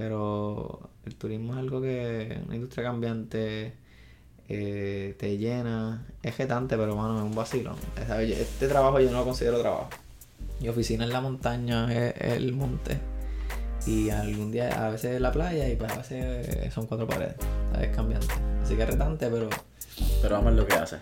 pero el turismo es algo que, una industria cambiante, eh, te llena, es jetante, pero bueno, es un vacilo. Este trabajo yo no lo considero trabajo. Mi oficina en la montaña es, el monte. Y algún día, a veces la playa y pues a veces son cuatro paredes. Es cambiante. Así que es retante, pero... Pero vamos a lo que hace.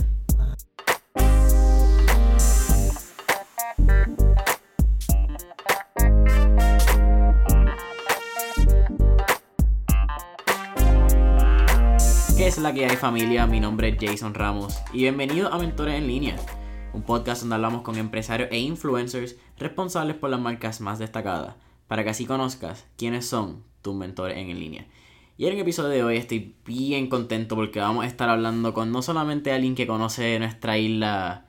Es la que hay familia? Mi nombre es Jason Ramos y bienvenido a Mentores en Línea, un podcast donde hablamos con empresarios e influencers responsables por las marcas más destacadas, para que así conozcas quiénes son tus mentores en línea. Y en el episodio de hoy estoy bien contento porque vamos a estar hablando con no solamente alguien que conoce nuestra isla,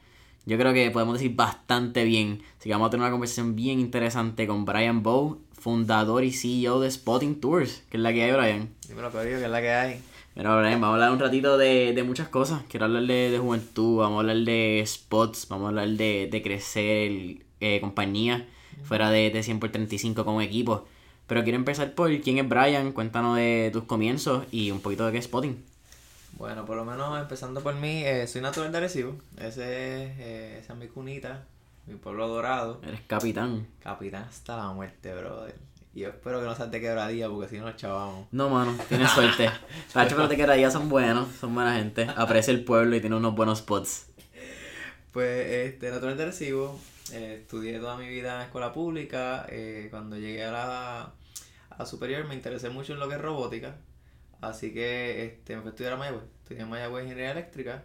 yo creo que podemos decir bastante bien, así que vamos a tener una conversación bien interesante con Brian Bow, fundador y CEO de Spotting Tours, que es la que hay, Brian. Dímelo, que es la que hay. Pero vamos a hablar un ratito de, muchas cosas. Quiero hablar de, juventud, vamos a hablar de spots, vamos a hablar de, crecer eh, compañía fuera de, de 100 por 35 como equipo. Pero quiero empezar por quién es Brian, cuéntanos de tus comienzos y un poquito de qué es spotting. Bueno, por lo menos empezando por mí, eh, soy natural de Arecibo. Ese, eh, esa es mi cunita, mi pueblo dorado. Eres capitán. Capitán hasta la muerte, brother. Y yo espero que no seas de quebradilla porque si no nos chavamos. No, mano, tienes suerte. Los de quebradilla son buenos, son buena gente. Aprecia el pueblo y tiene unos buenos spots. Pues, este, natural de Recibo. Eh, estudié toda mi vida en escuela pública. Eh, cuando llegué a la, a superior me interesé mucho en lo que es robótica. Así que este, me fui a estudiar a Mayagüez. Estudié en Mayagüez Ingeniería Eléctrica.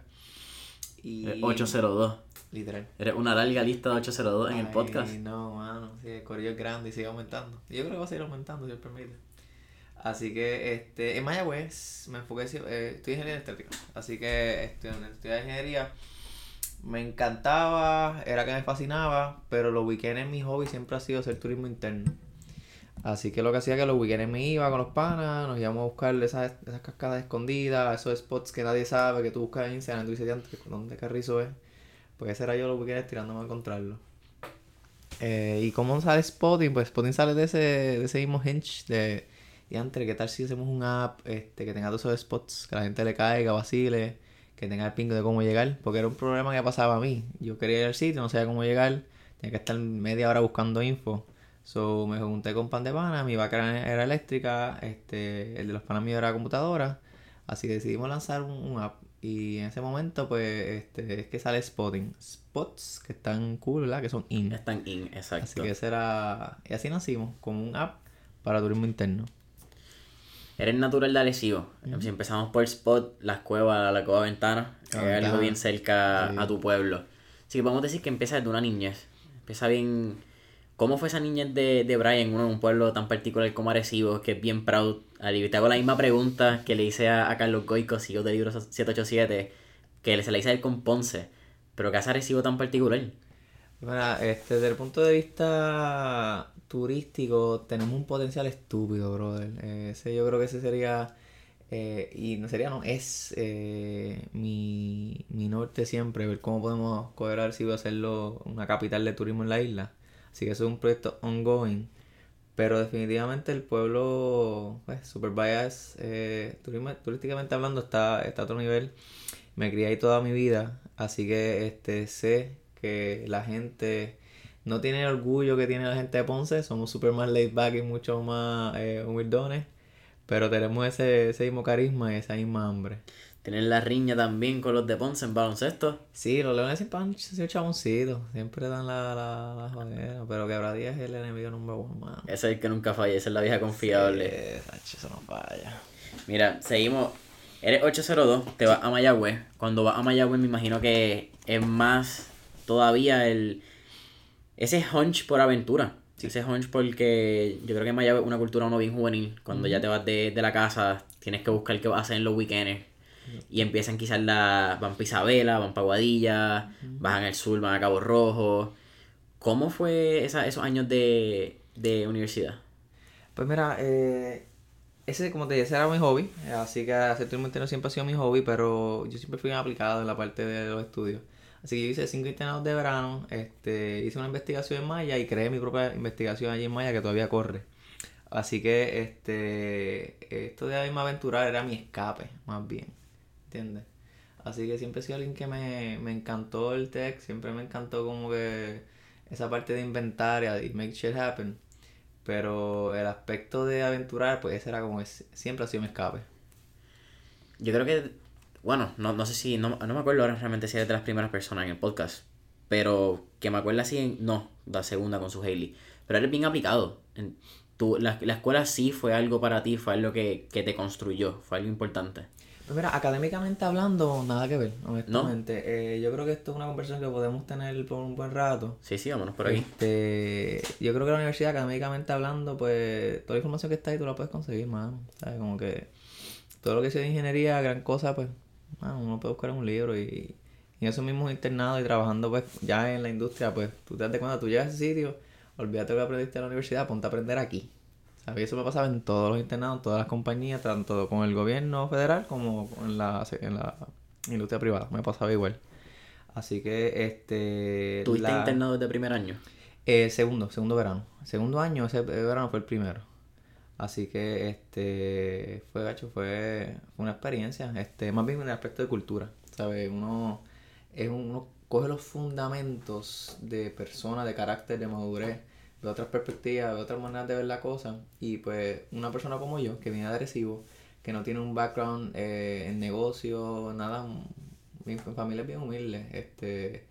Y... 802. Literal. Eres una larga lista de 802 en el podcast. No, mano. Sí, el es grande y sigue aumentando. Yo creo que va a seguir aumentando, si Dios permite. Así que este, en Mayagüez me enfoqué, eh, estudié ingeniería eléctrica. Así que estudié, estudié ingeniería. Me encantaba, era que me fascinaba, pero los weekends en mi hobby siempre ha sido hacer turismo interno. Así que lo que hacía que los weekends me iba con los panas, nos íbamos a buscar esas, esas cascadas escondidas, esos spots que nadie sabe, que tú buscas en Instagram y tú dices, ¿dónde Carrizo es? Pues ese era yo lo que quería tirándome a encontrarlo. Eh, ¿Y cómo sale Spotting? Pues Spotting sale de ese, de ese mismo hinge de... Y antes, ¿qué tal si hacemos un app este, que tenga todos esos spots? Que la gente le caiga, vacile, que tenga el ping de cómo llegar. Porque era un problema que pasaba a mí. Yo quería ir al sitio, no sabía cómo llegar. Tenía que estar media hora buscando info. So me junté con pan de pana, mi vaca era eléctrica, este, el de los panas míos era computadora. Así que decidimos lanzar un, un app y en ese momento, pues, este, es que sale Spotting. Spots que están cool, ¿verdad? Que son in. Están in, exacto. Así que ese era... Y así nacimos, como un app para turismo interno. Eres natural de Arecibo. Si empezamos por Spot, las cuevas, la cueva ventana, es algo bien cerca a tu pueblo. Así que podemos decir que empieza desde una niñez. Empieza bien ¿Cómo fue esa niñez de, de Brian en un pueblo tan particular como Arecibo, que es bien proud? Te hago la misma pregunta que le hice a, Carlos Goico, CEO de Libro 787, que se la hice a él con Ponce, pero ¿qué hace Arecibo tan particular? Bueno, este, desde el punto de vista turístico, tenemos un potencial estúpido, brother. Eh, ese, yo creo que ese sería, eh, y no sería, no, es eh, mi, mi norte siempre, ver cómo podemos coger Arecibo y hacerlo una capital de turismo en la isla. Así que eso es un proyecto ongoing. Pero definitivamente el pueblo, pues, Super Bias, eh, turísticamente hablando, está, está a otro nivel. Me crié ahí toda mi vida, así que este sé que la gente no tiene el orgullo que tiene la gente de Ponce, somos super más laid back y mucho más eh, humildones, pero tenemos ese, ese mismo carisma y esa misma hambre. Tienen la riña también con los de Ponce en baloncesto. Sí, los leones siempre han sido chaboncitos. Siempre dan la, la, la Pero Quebradía es el enemigo número uno, mano. Ese es el que nunca falla. Esa es la vieja confiable. Sí, eso no falla. Mira, seguimos. Eres 802, te vas a Mayagüez. Cuando vas a Mayagüez me imagino que es más todavía el... Ese hunch por aventura. Sí. Ese hunch porque yo creo que en Mayagüez es una cultura uno bien juvenil. Cuando ya te vas de, de la casa, tienes que buscar qué vas a hacer en los weekends y empiezan quizás la. van para Isabela, van para Guadilla, bajan al sur, van a Cabo Rojo. ¿Cómo fue esa, esos años de, de universidad? Pues mira, eh, ese, como te dije, ese era mi hobby. Así que hacer turismo interno siempre ha sido mi hobby, pero yo siempre fui aplicado en la parte de los estudios. Así que yo hice cinco internados de verano, este, hice una investigación en Maya y creé mi propia investigación allí en Maya que todavía corre. Así que este esto de irme a aventurar era mi escape, más bien. ¿Entiendes? Así que siempre he sido alguien que me, me encantó el tech, siempre me encantó como que esa parte de inventar y make shit happen. Pero el aspecto de aventurar, pues ese era como, es- siempre ha sido mi escape. Yo creo que, bueno, no, no sé si, no, no me acuerdo ahora realmente si eres de las primeras personas en el podcast, pero que me acuerdo así, no, la segunda con su Hailey, pero eres bien aplicado. En, tu, la, la escuela sí fue algo para ti, fue algo que, que te construyó, fue algo importante. Pues mira, académicamente hablando, nada que ver, honestamente. Eh, yo creo que esto es una conversación que podemos tener por un buen rato. Sí, sí, vámonos por aquí. Este, yo creo que la universidad, académicamente hablando, pues toda la información que está ahí tú la puedes conseguir, mano. ¿Sabes? Como que todo lo que sea de ingeniería, gran cosa, pues, mano, uno puede buscar en un libro y, y en esos mismos internados y trabajando, pues, ya en la industria, pues, tú te das cuenta, tú llegas a ese sitio, olvídate de lo que aprendiste en la universidad, ponte a aprender aquí. ¿Sabes? Y eso me pasaba en todos los internados, en todas las compañías, tanto con el gobierno federal como en la, en la industria privada. Me pasaba igual. Así que, este... ¿Tuviste la- internado desde primer año? eh, segundo, segundo verano. Segundo año, ese verano fue el primero. Así que este fue gacho, fue, fue una experiencia, este, más bien en el aspecto de cultura, ¿sabes? Uno es uno coge los fundamentos de persona, de carácter, de madurez, de otras perspectivas, de otras maneras de ver la cosa, y pues una persona como yo, que viene agresivo, que no tiene un background eh, en negocio, nada, mi familia es bien humilde, este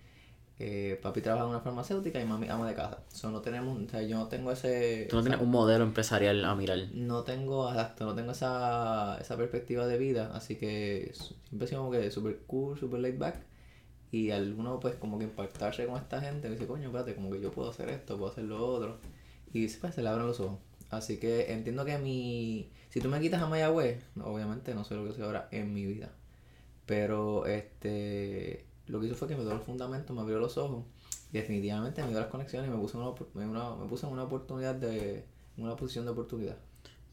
eh, papi trabaja en una farmacéutica y mami ama de casa. So, no tenemos, o sea, yo no tengo ese... Tú no tienes un modelo empresarial a mirar. No tengo, exacto, no tengo esa, esa perspectiva de vida, así que siempre sido como que super cool, super laid back. Y alguno pues como que impactarse con esta gente, dice, coño, espérate, como que yo puedo hacer esto, puedo hacer lo otro. Y pues, se le abren los ojos. Así que entiendo que mi... Si tú me quitas a Mayagüez, obviamente no sé lo que soy ahora en mi vida. Pero este lo que hizo fue que me dio los fundamentos, me abrió los ojos y definitivamente me dio las conexiones y me puso una, una- me puse en una oportunidad de una posición de oportunidad.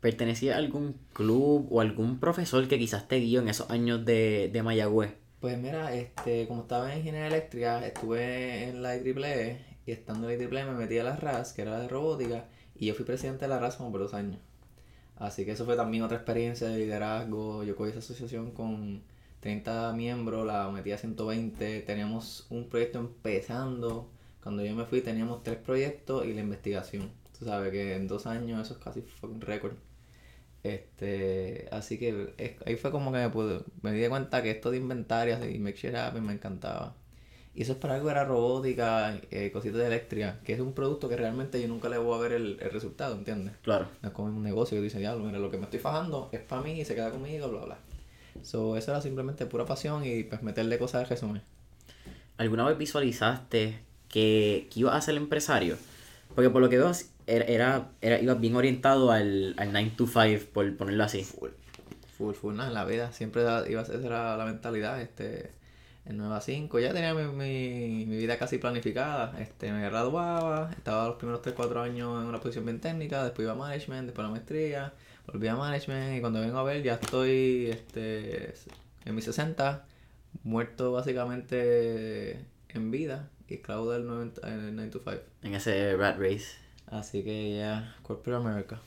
¿Pertenecía a algún club o algún profesor que quizás te guió en esos años de, de Mayagüez? Pues mira, este, como estaba en ingeniería eléctrica, estuve en la IEEE y estando en la IEEE me metí a la RAS, que era la de robótica, y yo fui presidente de la RAS como por dos años. Así que eso fue también otra experiencia de liderazgo. Yo cogí esa asociación con 30 miembros, la metí a 120, teníamos un proyecto empezando. Cuando yo me fui teníamos tres proyectos y la investigación. Tú sabes que en dos años eso es casi fucking récord. Este, así que es- ahí fue como que me, pude, me di cuenta que esto de inventarios y make shit happen me encantaba. Y eso es para algo que era robótica, eh, cositas de eléctrica, que es un producto que realmente yo nunca le voy a ver el, el resultado, ¿entiendes? Claro. No es como un negocio que dice, diablo, mira, lo que me estoy fajando es para mí y se queda conmigo, bla, bla. So, eso era simplemente pura pasión y pues meterle cosas al resumen. ¿Alguna vez visualizaste que, que ibas a ser empresario? Porque por lo que veo, era, era, ibas bien orientado al, al 9 to 5, por ponerlo así. Full, full, full, nada, en la vida. Siempre iba a ser, la mentalidad, este, en 9 a 5, ya tenía mi, mi, mi vida casi planificada, este, me graduaba, estaba los primeros 3, 4 años en una posición bien técnica, después iba a management, después a la maestría, volví a management y cuando vengo a ver ya estoy, este, en mis 60, muerto básicamente en vida y esclavo del 9, el 9 to 5. En ese rat race. Así que ya, Corporate America.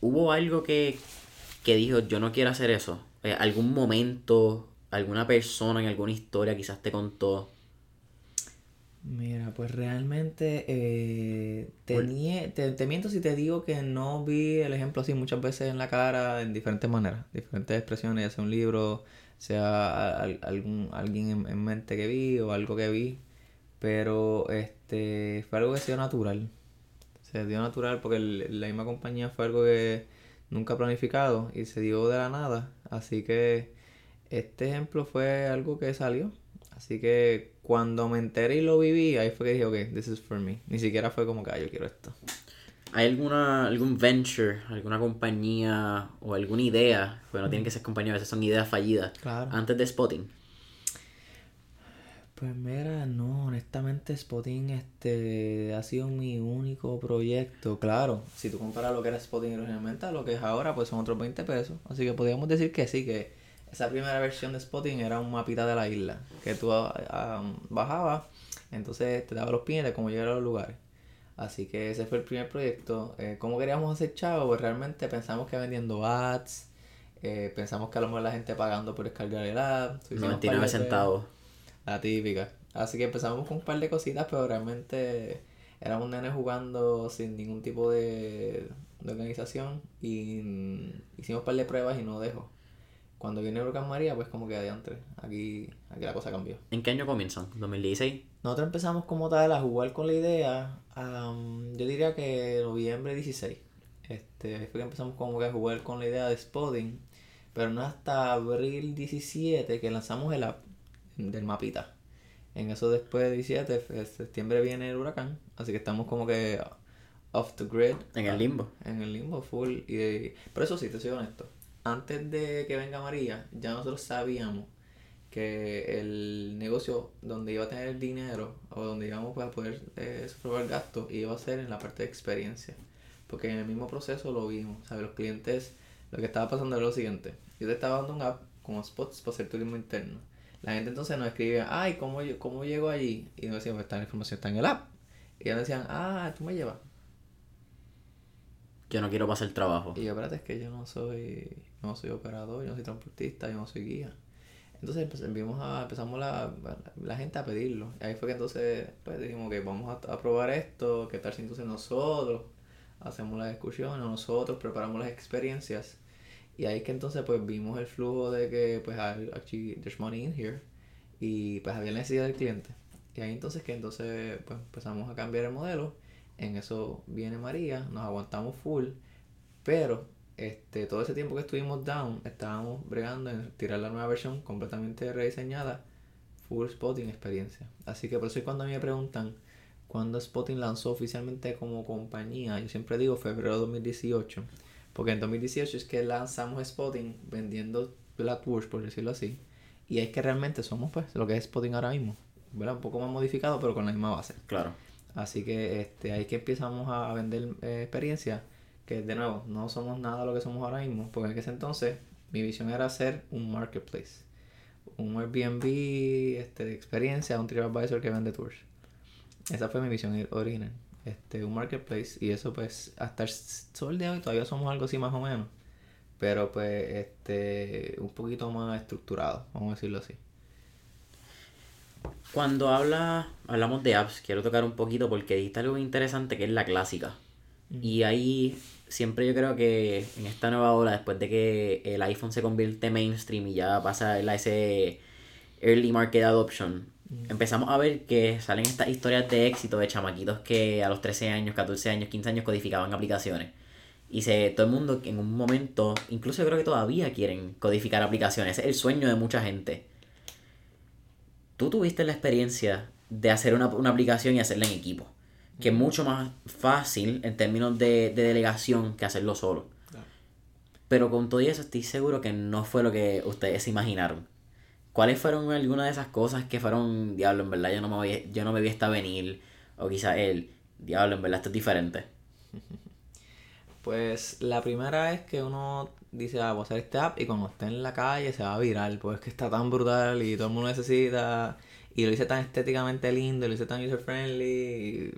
¿Hubo algo que, que dijo, yo no quiero hacer eso? Eh, ¿Algún momento, alguna persona en alguna historia quizás te contó? Mira, pues realmente eh, te, nie- te, te miento si te digo que no vi el ejemplo así muchas veces en la cara en diferentes maneras, diferentes expresiones, ya sea un libro, sea al- algún alguien en, en mente que vi o algo que vi, pero este fue algo que se dio natural, se dio natural porque el- la misma compañía fue algo que nunca planificado y se dio de la nada, así que este ejemplo fue algo que salió. Así que cuando me enteré y lo viví, ahí fue que dije, ok, this is for me. Ni siquiera fue como que, ah, yo quiero esto. ¿Hay alguna, algún venture, alguna compañía o alguna idea? Porque no tienen que ser compañía, a veces son ideas fallidas. Claro. Antes de Spotting. Pues mira, no, honestamente Spotting este ha sido mi único proyecto. Claro, si tú comparas lo que era Spotting originalmente a lo que es ahora, pues son otros 20 pesos. Así que podríamos decir que sí, que esa primera versión de Spotting era un mapita de la isla. Que tú ah, bajabas, entonces te daba los pines de cómo llegar a los lugares. Así que ese fue el primer proyecto. Eh, ¿Cómo queríamos hacer chavo? Pues realmente pensamos que vendiendo ads, eh, pensamos que a lo mejor la gente pagando por descargar el app. 99 centavos. La típica. Así que empezamos con un par de cositas, pero realmente éramos nenes jugando sin ningún tipo de, de organización y hicimos un par de pruebas y no dejó. Cuando viene Huracán María, pues como que adiante, aquí, aquí la cosa cambió. ¿En qué año comienzan? ¿2016? Nosotros empezamos como tal a jugar con la idea, yo diría que noviembre 16. Este, fue que empezamos como que a jugar con la idea de spotting, pero no hasta abril 17 que lanzamos el app del mapita. En eso después de 17, septiembre viene el huracán, así que estamos como que off the grid. En el limbo. En el limbo full. Y Pero eso sí, te soy honesto. Antes de que venga María, ya nosotros sabíamos que el negocio donde iba a tener el dinero o donde íbamos a poder eh, el gasto iba a ser en la parte de experiencia. Porque en el mismo proceso lo vimos. ¿sabes? Los clientes, lo que estaba pasando era lo siguiente. Yo te estaba dando un app como spots para hacer turismo interno la gente entonces nos escribe, ay, ¿cómo, cómo llego allí? Y nos decíamos, esta información está en el app. Y ellos decían, ah, tú me llevas. Yo no quiero pasar el trabajo. Y yo, espérate, es que yo no soy, no soy operador, yo no soy transportista, yo no soy guía. Entonces empezamos a, empezamos la, la, gente a pedirlo. Y ahí fue que entonces pues, dijimos que vamos a, a, probar esto, qué tal si entonces nosotros hacemos las discusiones, nosotros preparamos las experiencias y ahí que entonces pues vimos el flujo de que pues actually there's money in here y pues había necesidad del cliente. Y ahí entonces que entonces pues empezamos a cambiar el modelo. En eso viene María, nos aguantamos full, pero este todo ese tiempo que estuvimos down estábamos bregando en tirar la nueva versión completamente rediseñada, full spotting experiencia. Así que por eso cuando a mí me preguntan cuándo Spotting lanzó oficialmente como compañía, yo siempre digo febrero de 2018 porque en 2018 es que lanzamos Spotting vendiendo Blackbush, por decirlo así. Y es que realmente somos pues lo que es Spotting ahora mismo. ¿verdad? Un poco más modificado, pero con la misma base. Claro. Así que este, ahí que empezamos a vender eh, experiencia. Que de nuevo, no somos nada lo que somos ahora mismo. Porque en ese entonces mi visión era hacer un marketplace. Un Airbnb este, de experiencia, un TripAdvisor que vende tours. Esa fue mi visión original este, un marketplace y eso pues hasta el sol de hoy todavía somos algo así más o menos, pero pues este, un poquito más estructurado, vamos a decirlo así. Cuando habla, hablamos de apps, quiero tocar un poquito porque dijiste algo interesante que es la clásica. Y ahí siempre yo creo que en esta nueva hora, después de que el iPhone se convierte mainstream y ya pasa a ese early market adoption, empezamos a ver que salen estas historias de éxito de chamaquitos que a los 13 años, 14 años, 15 años codificaban aplicaciones. Y se, todo el mundo en un momento, incluso yo creo que todavía quieren codificar aplicaciones. Es el sueño de mucha gente. Tú tuviste la experiencia de hacer una, aplicación y hacerla en equipo. Que es mucho más fácil en términos de, de delegación que hacerlo solo. Pero con todo eso estoy seguro que no fue lo que ustedes se imaginaron. ¿Cuáles fueron algunas de esas cosas que fueron, diablo, en verdad yo no me, voy, yo no me vi esta venir? O quizá él, diablo, en verdad esto es diferente. Pues la primera es que uno dice, ah, voy a hacer este app y cuando esté en la calle se va a virar, pues es que está tan brutal y todo el mundo necesita. Y lo hice tan estéticamente lindo, lo hice tan user friendly.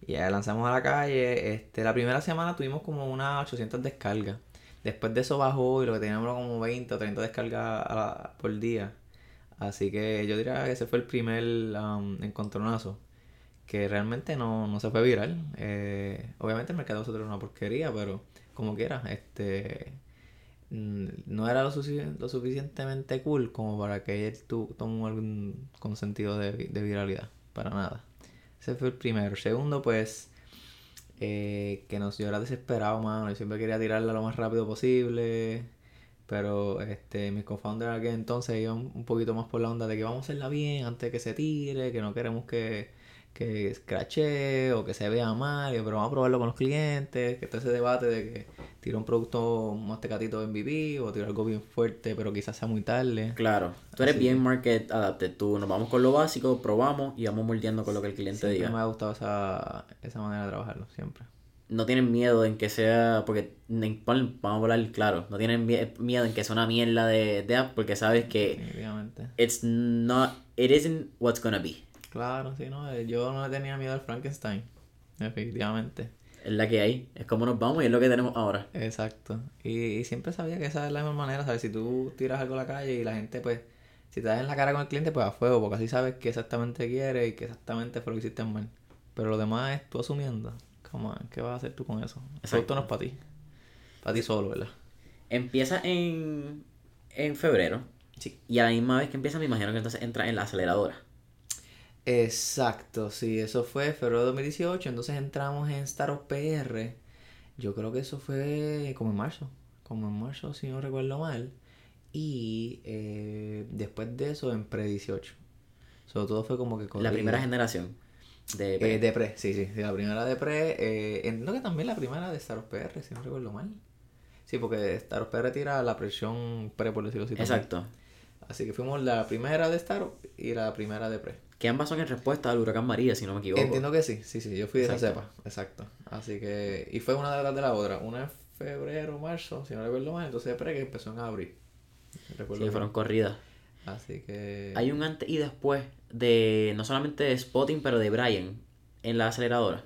Y, ya lanzamos a la calle. Este, la primera semana tuvimos como unas 800 descargas. Después de eso bajó y lo que teníamos como 20 o 30 descargas por día. Así que yo diría que ese fue el primer um, encontronazo. Que realmente no, se fue viral. Eh, obviamente el mercado de nosotros era una porquería, pero como quiera, este mm, no era lo, suficientemente cool como para que él tomó algún consentido de viralidad. Para nada. Ese fue el primero. Segundo, pues eh, que nos, yo era desesperado, mano. Yo siempre quería tirarla lo más rápido posible. Pero este, mis co-founders aquel entonces iban un poquito más por la onda de que vamos a hacerla bien antes de que se tire, que no queremos que, que escrache o que se vea mal, pero vamos a probarlo con los clientes, que está ese debate de que tira un producto más tecatito en MVP o tira algo bien fuerte, pero quizás sea muy tarde. Claro, tú eres bien market adapted, tú nos vamos con lo básico, probamos y vamos moldeando con lo que el cliente siempre diga. me ha gustado esa, esa manera de trabajarlo, siempre. No tienen miedo en que sea, porque vamos a hablar claro, no tienen miedo en que sea una mierda de, de app porque sabes que it's not, it isn't what's gonna be. Claro, sí, no, yo no tenía miedo al Frankenstein. definitivamente. Es la que hay, es como nos vamos y es lo que tenemos ahora. Exacto. Y, y siempre sabía que esa es la misma manera, ¿sabes? Si tú tiras algo a la calle y la gente, pues, si te das en la cara con el cliente, pues a fuego, porque así sabes qué exactamente quiere y qué exactamente fue lo que hiciste mal. Pero lo demás es tú asumiendo. Come on, ¿qué vas a hacer tú con eso? Ese Exacto. auto no es para ti. Para ti solo, ¿verdad? Empieza en, en febrero. Sí. Y a la misma vez que empieza, me imagino que entonces entra en la aceleradora. Exacto, sí, eso fue febrero de 2018, entonces entramos en Startup PR, yo creo que eso fue como en marzo, como en marzo si no recuerdo mal, y eh, después de eso en Pre 18, sobre todo fue como que La primera generación de... Eh, de Pre, sí, sí, sí, la primera de Pre, eh, entiendo que también la primera de Startup PR, si no recuerdo mal, sí, porque Startup PR tira la presión Pre, por decirlo así. también. Exacto. Así que fuimos la primera de Startup y la primera de Pre. Que ambas son en respuesta al huracán María, si no me equivoco. Entiendo que sí, sí, sí, yo fui de esa Exacto. cepa, exacto. Así que, y fue una detrás de la otra, una en febrero, marzo, si no recuerdo mal, entonces pre que empezó en abril. Recuerdo Sí, fueron corridas. Así que... Hay un antes y después de, no solamente de Spotting, pero de Brian en la aceleradora.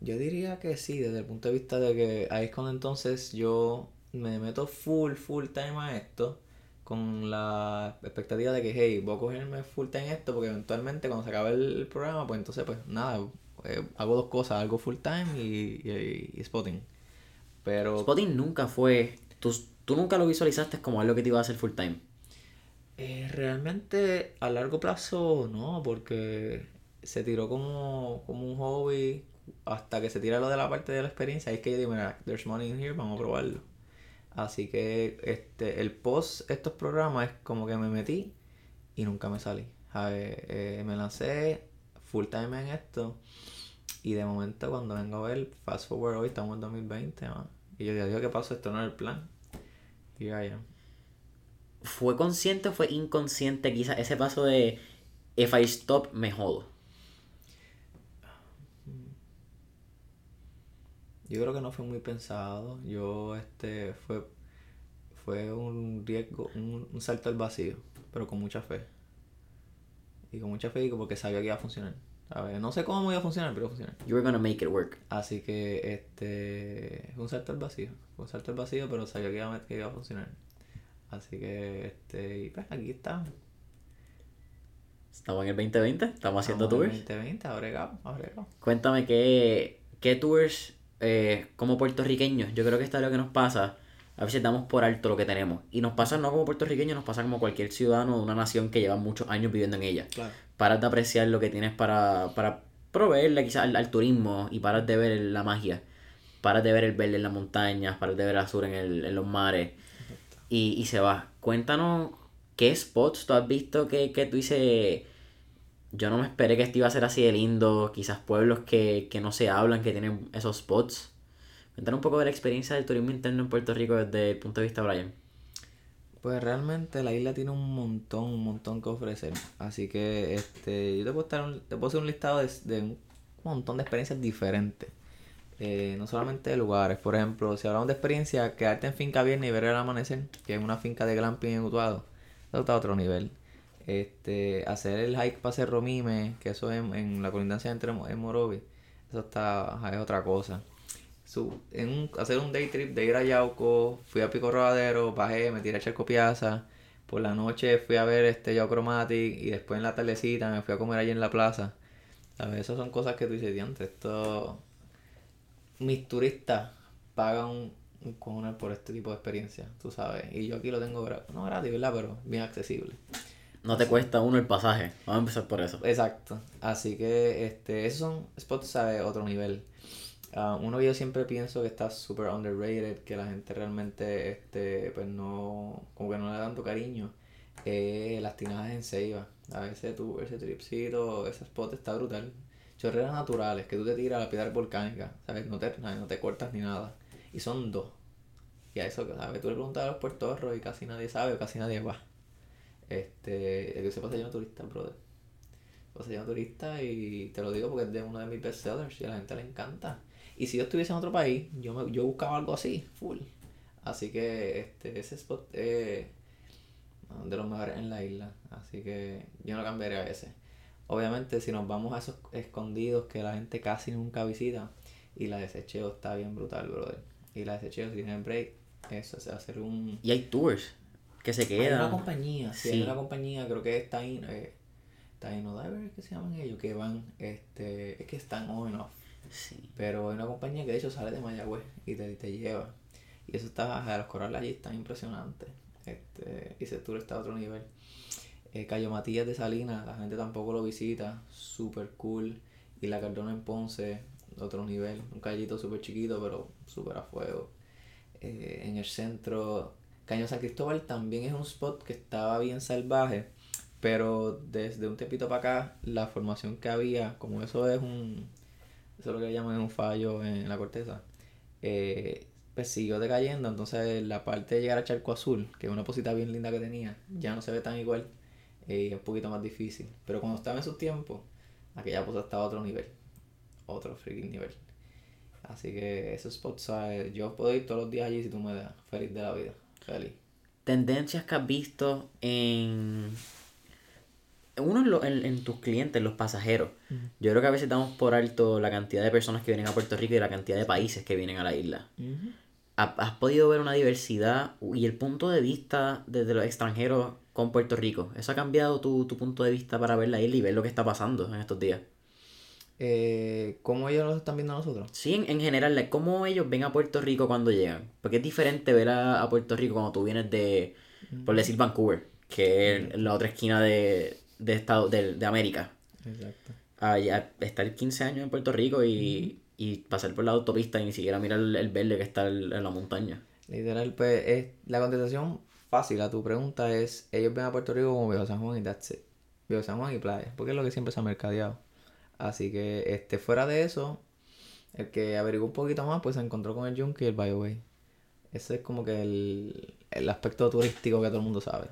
Yo diría que sí, desde el punto de vista de que ahí es cuando entonces yo me meto full, full time a esto, con la expectativa de que, hey, voy a cogerme full time esto, porque eventualmente cuando se acabe el programa, pues entonces, pues nada, eh, hago dos cosas, algo full time y, y, y spotting. Pero... Spotting nunca fue... Tú, tú nunca lo visualizaste como algo que te iba a hacer full time. Eh, realmente a largo plazo no, porque se tiró como, como un hobby hasta que se tira lo de la parte de la experiencia. Ahí es que yo digo, mira, there's money in here, vamos a probarlo. Así que este, el post estos programas es como que me metí y nunca me salí. Eh, me lancé full time en esto y de momento cuando vengo a ver, fast forward hoy, estamos en 2020, man, y yo digo, ¿qué pasó? Esto no era el plan. Y ya, ¿Fue consciente o fue inconsciente quizás ese paso de if I stop, me jodo? Yo creo que no fue muy pensado. Yo, este, fue, fue un riesgo, un, un salto al vacío, pero con mucha fe. Y con mucha fe y porque sabía que iba a funcionar. ¿sabes? No sé cómo iba a funcionar, pero iba a funcionar. You were gonna make it work. Así que, este, fue un salto al vacío. Fue un salto al vacío, pero sabía que iba, a- que iba a funcionar. Así que, este, y pues aquí estamos. Estamos en el 2020, estamos haciendo Estamos en tours. 2020, abregado, abregado. Cuéntame qué, qué tours eh, como puertorriqueños, yo creo que esto es lo que nos pasa. A veces damos por alto lo que tenemos. Y nos pasa no como puertorriqueños, nos pasa como cualquier ciudadano de una nación que lleva muchos años viviendo en ella. Claro. Paras de apreciar lo que tienes para, para proveerle quizás al, al turismo y paras de ver la magia. Paras de ver el verde en las montañas, paras de ver el azul en, el- en los mares. Y, y se va. Cuéntanos qué spots tú has visto que, que tú dices, yo no me esperé que esto iba a ser así de lindo. Quizás pueblos que, que no se hablan, que tienen esos spots. Cuéntanos un poco de la experiencia del turismo interno en Puerto Rico desde el punto de vista de Brian. Pues realmente la isla tiene un montón, un montón que ofrecer. Así que este, yo te puedo, estar un- te puedo hacer un listado de, de un montón de experiencias diferentes. Eh, no solamente de lugares. Por ejemplo, si hablamos de experiencia, quedarte en finca viernes y ver el amanecer, que es una finca de glamping en Utuado, está otro nivel. Este, hacer el hike para Cerro Mime, que eso es en, la colindancia entre en Morovi, eso está, es otra cosa. Su- en un- hacer un day trip de ir a Yauco, fui a Pico Rodadero, bajé, me tiré a Charco Piazza, por la noche fui a ver este Yauco Chromatic y después en la tardecita me fui a comer allí en la plaza. ¿Sabes? Esas son cosas que tú dices, diantre, esto... Mis turistas pagan un, cojones por este tipo de experiencia, tú sabes. Y yo aquí lo tengo, no gratis, ¿verdad? Pero bien accesible. No te cuesta uno el pasaje. Vamos a empezar por eso. Exacto. Así que este, esos son spots, ¿sabes? Otro nivel. Ah, uno yo siempre pienso que está súper underrated, que la gente realmente, este, pues no, como que no le da tanto cariño, es las tinajas en Ceiba. A veces tú, ese tripcito, ese spot está brutal. Chorreras naturales, que tú te tiras a la piedra volcánica, ¿sabes? No te, no te cortas ni nada. Y son dos. Y a eso, ¿sabes? Tú le preguntas a los puertorros y casi nadie sabe o casi nadie va. Este, el que se pasa lleno de turistas, brother. Se llama turista y te lo digo porque es de uno de mis bestsellers y a la gente le encanta. Y si yo estuviese en otro país, yo, me, yo buscaba algo así, full. Así que este, ese spot es de los mejores en la isla. Así que yo no cambiaría ese. obviamente si nos vamos a esos escondidos que la gente casi nunca visita, y la de Secheo está bien brutal, brother. Y la de Secheo, si tienen break, eso se va a hacer un... Y hay tours que se Hay quedan. una compañía, sí, hay Sí. una compañía, creo que es Taino, eh, Taino Diver, que se llaman ellos, que van, este, es que están on and off. Sí. Pero hay una compañía que de hecho sale de Mayagüez y te, te lleva. Y eso está, a los corrales allí están impresionantes. Este, y ese tour está a otro nivel. Eh, Cayo Matías de Salinas, la gente tampoco lo visita, super cool. Y la Cardona en Ponce, otro nivel. Un callito súper chiquito, pero súper a fuego. Eh, en el centro, Caño San Cristóbal también es un spot que estaba bien salvaje. Pero desde un tiempito para acá, la formación que había, como eso es un, eso es lo que llaman un fallo en la corteza, eh, pues siguió decayendo, entonces la parte de llegar a Charco Azul, que es una posita bien linda que tenía, ya no se ve tan igual eh, y es un poquito más difícil. Pero cuando estaba en sus tiempos, aquella posa estaba a otro nivel, otro freaking nivel. Así que esos spots, ¿sabes? yo puedo ir todos los días allí si tú me das, feliz de la vida, Tendencias que has visto en. Uno en, lo- en, en tus clientes, los pasajeros. Yo creo que a veces damos por alto la cantidad de personas que vienen a Puerto Rico y la cantidad de países que vienen a la isla. ¿Ha- ¿Has podido ver una diversidad y el punto de vista desde los extranjeros con Puerto Rico? ¿Eso ha cambiado tu, tu punto de vista para ver la isla y ver lo que está pasando en estos días? Eh, ¿Cómo ellos nos están viendo a nosotros? Sí, en, en general, ¿cómo ellos ven a Puerto Rico cuando llegan? Porque es diferente ver a, a Puerto Rico cuando tú vienes de, por decir, Vancouver, que es la otra esquina de, de, estado, de, de América. Exacto. A, estar 15 años en Puerto Rico y, y pasar por la autopista y ni siquiera mirar el, el verde que está en, en la montaña. Literal, pues es, la contestación fácil a tu pregunta es, ellos ven a Puerto Rico como Viejo San Juan y that's it. Viejo San Juan y playa, porque es lo que siempre se ha mercadeado. Así que, este, fuera de eso, el que averiguó un poquito más, pues se encontró con el Junkie y el Bioway. Ese es como que el, el aspecto turístico que todo el mundo sabe.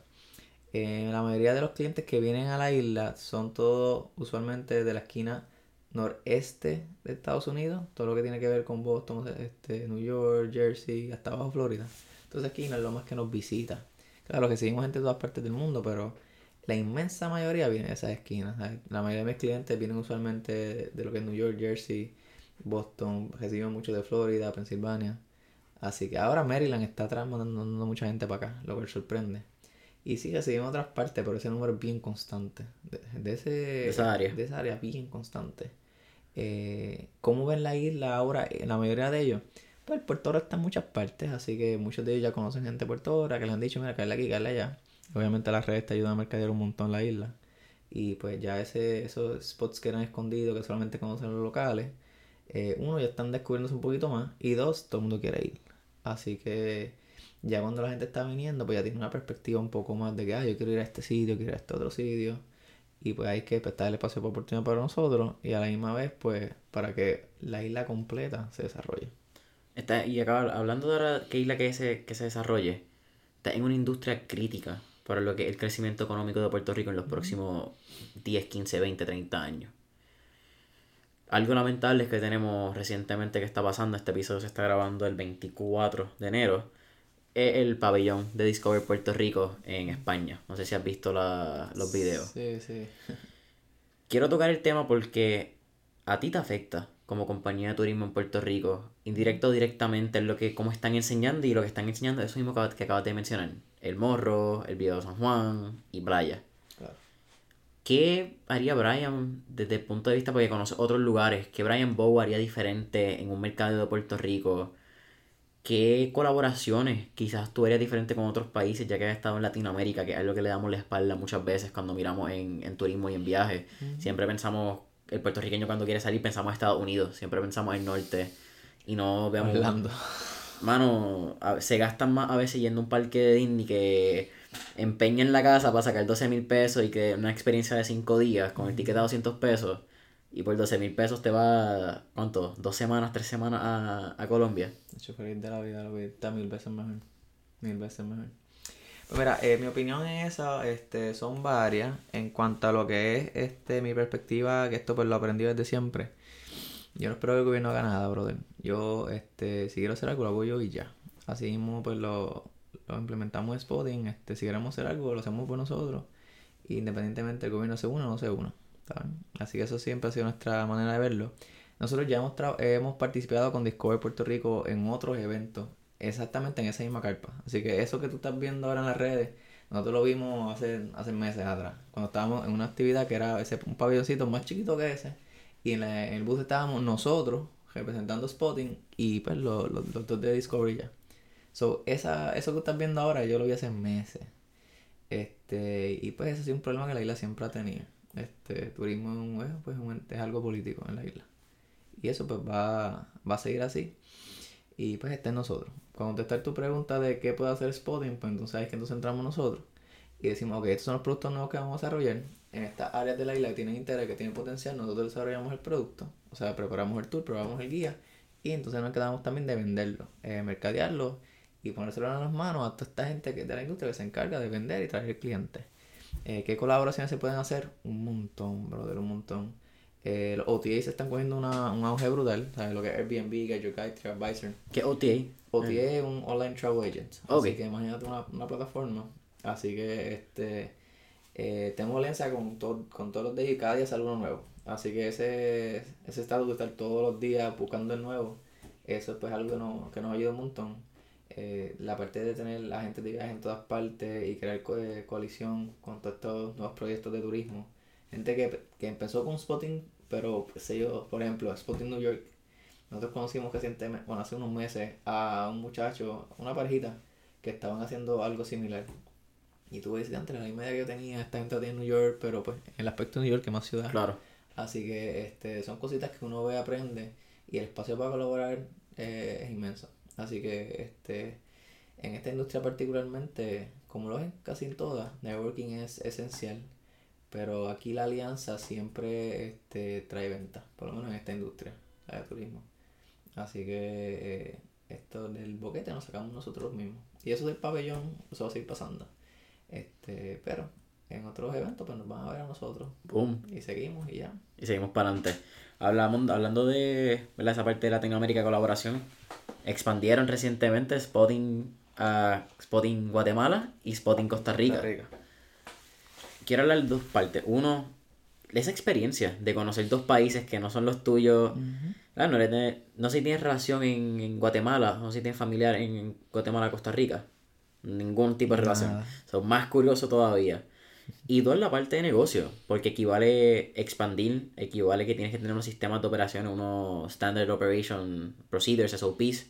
Eh, la mayoría de los clientes que vienen a la isla son todos usualmente de la esquina noreste de Estados Unidos, todo lo que tiene que ver con Boston, este, New York, Jersey, hasta abajo Florida. Entonces aquí no es lo más que nos visita. Claro que seguimos gente de todas partes del mundo, pero la inmensa mayoría viene de esas esquinas. ¿sabes? La mayoría de mis clientes vienen usualmente de, de lo que es New York, Jersey, Boston, reciben mucho de Florida, Pensilvania. Así que ahora Maryland está atrás mandando mucha gente para acá, lo que sorprende. Y sí, recibimos otras partes, pero ese número es bien constante. De, de ese, de esa área. De esa área bien constante. Eh, ¿Cómo ven la isla ahora? Eh, La mayoría de ellos. Pues Puerto Oro está en muchas partes, así que muchos de ellos ya conocen gente de Puerto Oro, que les han dicho, mira, caerle aquí, caerle allá. Obviamente las redes te ayudan a mercadear un montón la isla. Y pues ya ese, esos spots que eran escondidos, que solamente conocen los locales, eh, uno, ya están descubriéndose un poquito más. Y dos, todo el mundo quiere ir. Así que ya cuando la gente está viniendo, pues ya tiene una perspectiva un poco más de que, ah, yo quiero ir a este sitio, quiero ir a este otro sitio. Y pues hay que prestar el espacio de oportunidad para nosotros y a la misma vez, pues, para que la isla completa se desarrolle. Está, y acá, hablando de ahora que isla que se, que se desarrolle, está en una industria crítica para lo que es el crecimiento económico de Puerto Rico en los próximos 10, 15, 20, 30 años. Algo lamentable es que tenemos recientemente que está pasando, este episodio se está grabando el 24 de enero, es el pabellón de Discover Puerto Rico en España. No sé si has visto la- los videos. Sí, sí. Quiero tocar el tema porque a ti te afecta como compañía de turismo en Puerto Rico, indirecto o directamente, en lo que cómo están enseñando y lo que están enseñando, eso mismo que, que acabas de mencionar. El Morro, el de San Juan y Playa. Claro. ¿Qué haría Brian desde el punto de vista, porque conoce otros lugares, qué Brian Bow haría diferente en un mercado de Puerto Rico? ¿Qué colaboraciones quizás tú harías diferente con otros países, ya que has estado en Latinoamérica, que es algo que le damos la espalda muchas veces cuando miramos en, en turismo y en viajes? Siempre pensamos, el puertorriqueño cuando quiere salir pensamos en Estados Unidos, siempre pensamos en norte y no vemos... Orlando. Mano, a- se gastan más a veces yendo a un parque de Disney que empeñan la casa para sacar 12 mil pesos y que una experiencia de 5 días con el ticket de 200 pesos y por 12 mil pesos te va, ¿cuánto? ¿Dos semanas, tres semanas a, a Colombia? De hecho, feliz de la vida, lo está mil veces mejor. Mil veces mejor. Pues mira, eh, mi opinión es esa, este, son varias. En cuanto a lo que es este, mi perspectiva, que esto pues lo aprendí desde siempre. Yo no espero que el gobierno haga nada, brother. Yo, este, si quiero hacer algo, lo hago yo y ya. Así mismo, pues lo, lo implementamos en Spotting. Este, si queremos hacer algo, lo hacemos por nosotros. Independientemente del gobierno se una o no se una. Así que eso siempre ha sido nuestra manera de verlo. Nosotros ya hemos, hemos participado con Discover Puerto Rico en otros eventos, exactamente en esa misma carpa. Así que eso que tú estás viendo ahora en las redes, nosotros lo vimos hace, hace meses atrás, cuando estábamos en una actividad que era ese, un pabelloncito más chiquito que ese, y en, el bus estábamos nosotros representando Spotting y pues los, los, dos de Discovery ya. So, esa, eso que estás viendo ahora yo lo vi hace meses. Este, y pues ese ha sido un problema que la isla siempre ha tenido. Este, turismo es, pues, es algo político en la isla. Y eso pues va, va a seguir así. Y pues está en nosotros. Para contestar tu pregunta de qué puede hacer Spotting, pues entonces es que entonces entramos nosotros. Y decimos, ok, estos son los productos nuevos que vamos a desarrollar. En estas áreas de la isla que tienen interés, que tienen potencial, nosotros desarrollamos el producto. O sea, preparamos el tour, preparamos el guía. Y entonces nos quedamos también de venderlo, eh, mercadearlo y ponérselo en las manos a toda esta gente que de la industria que se encarga de vender y traer clientes. Eh, ¿Qué colaboraciones se pueden hacer? Un montón, brother, un montón. Eh, los OTA se están cogiendo una, un auge brutal. ¿sabes? Lo que es Airbnb, Get Your Guide, TripAdvisor. ¿Qué OTA? OTA es un Online Travel Agent. Así que imagínate una, una plataforma. Así que este eh, tengo alianza con, con todos los días y cada día sale uno nuevo. Así que ese, ese estado de estar todos los días buscando el nuevo, eso es pues algo que, no, que nos ayuda un montón. Eh, la parte de tener la gente de viaje en todas partes y crear coalición con todos estos nuevos proyectos de turismo. Gente que, que empezó con Spotting pero sé yo, por ejemplo, Spotting New York, nosotros conocimos recientemente, bueno, hace unos meses, a un muchacho, una parejita, que estaban haciendo algo similar. Y tú ves, antes la misma idea que yo tenía, esta gente en New York, pero pues en el aspecto de New York, que más ciudad. Claro. Así que este, son cositas que uno ve, aprende, y el espacio para colaborar eh, es inmenso. Así que este, en esta industria particularmente, como lo es casi en todas, networking es esencial. Pero aquí la alianza siempre este, trae venta, por lo menos en esta industria, la de turismo. Así que eh, esto del boquete nos sacamos nosotros mismos. Y eso del pabellón, eso va a seguir pasando. Este, pero en otros eventos pues nos van a ver a nosotros. Boom. Y seguimos y ya. Y seguimos para adelante. Hablamos, hablando de esa parte de Latinoamérica colaboración, expandieron recientemente Spotting, a Spotting Guatemala y Spotting Costa Rica. Costa Rica quiero hablar de dos partes. Uno, esa experiencia de conocer dos países que no son los tuyos. no, no, sé si tienes relación en, Guatemala, no sé si tienes familiar en Guatemala, Costa Rica. Ningún tipo de relación. Son más curioso todavía. Y dos, la parte de negocio, porque equivale expandir, equivale que tienes que tener unos sistemas de operación, unos Standard Operation Procedures, SOPs.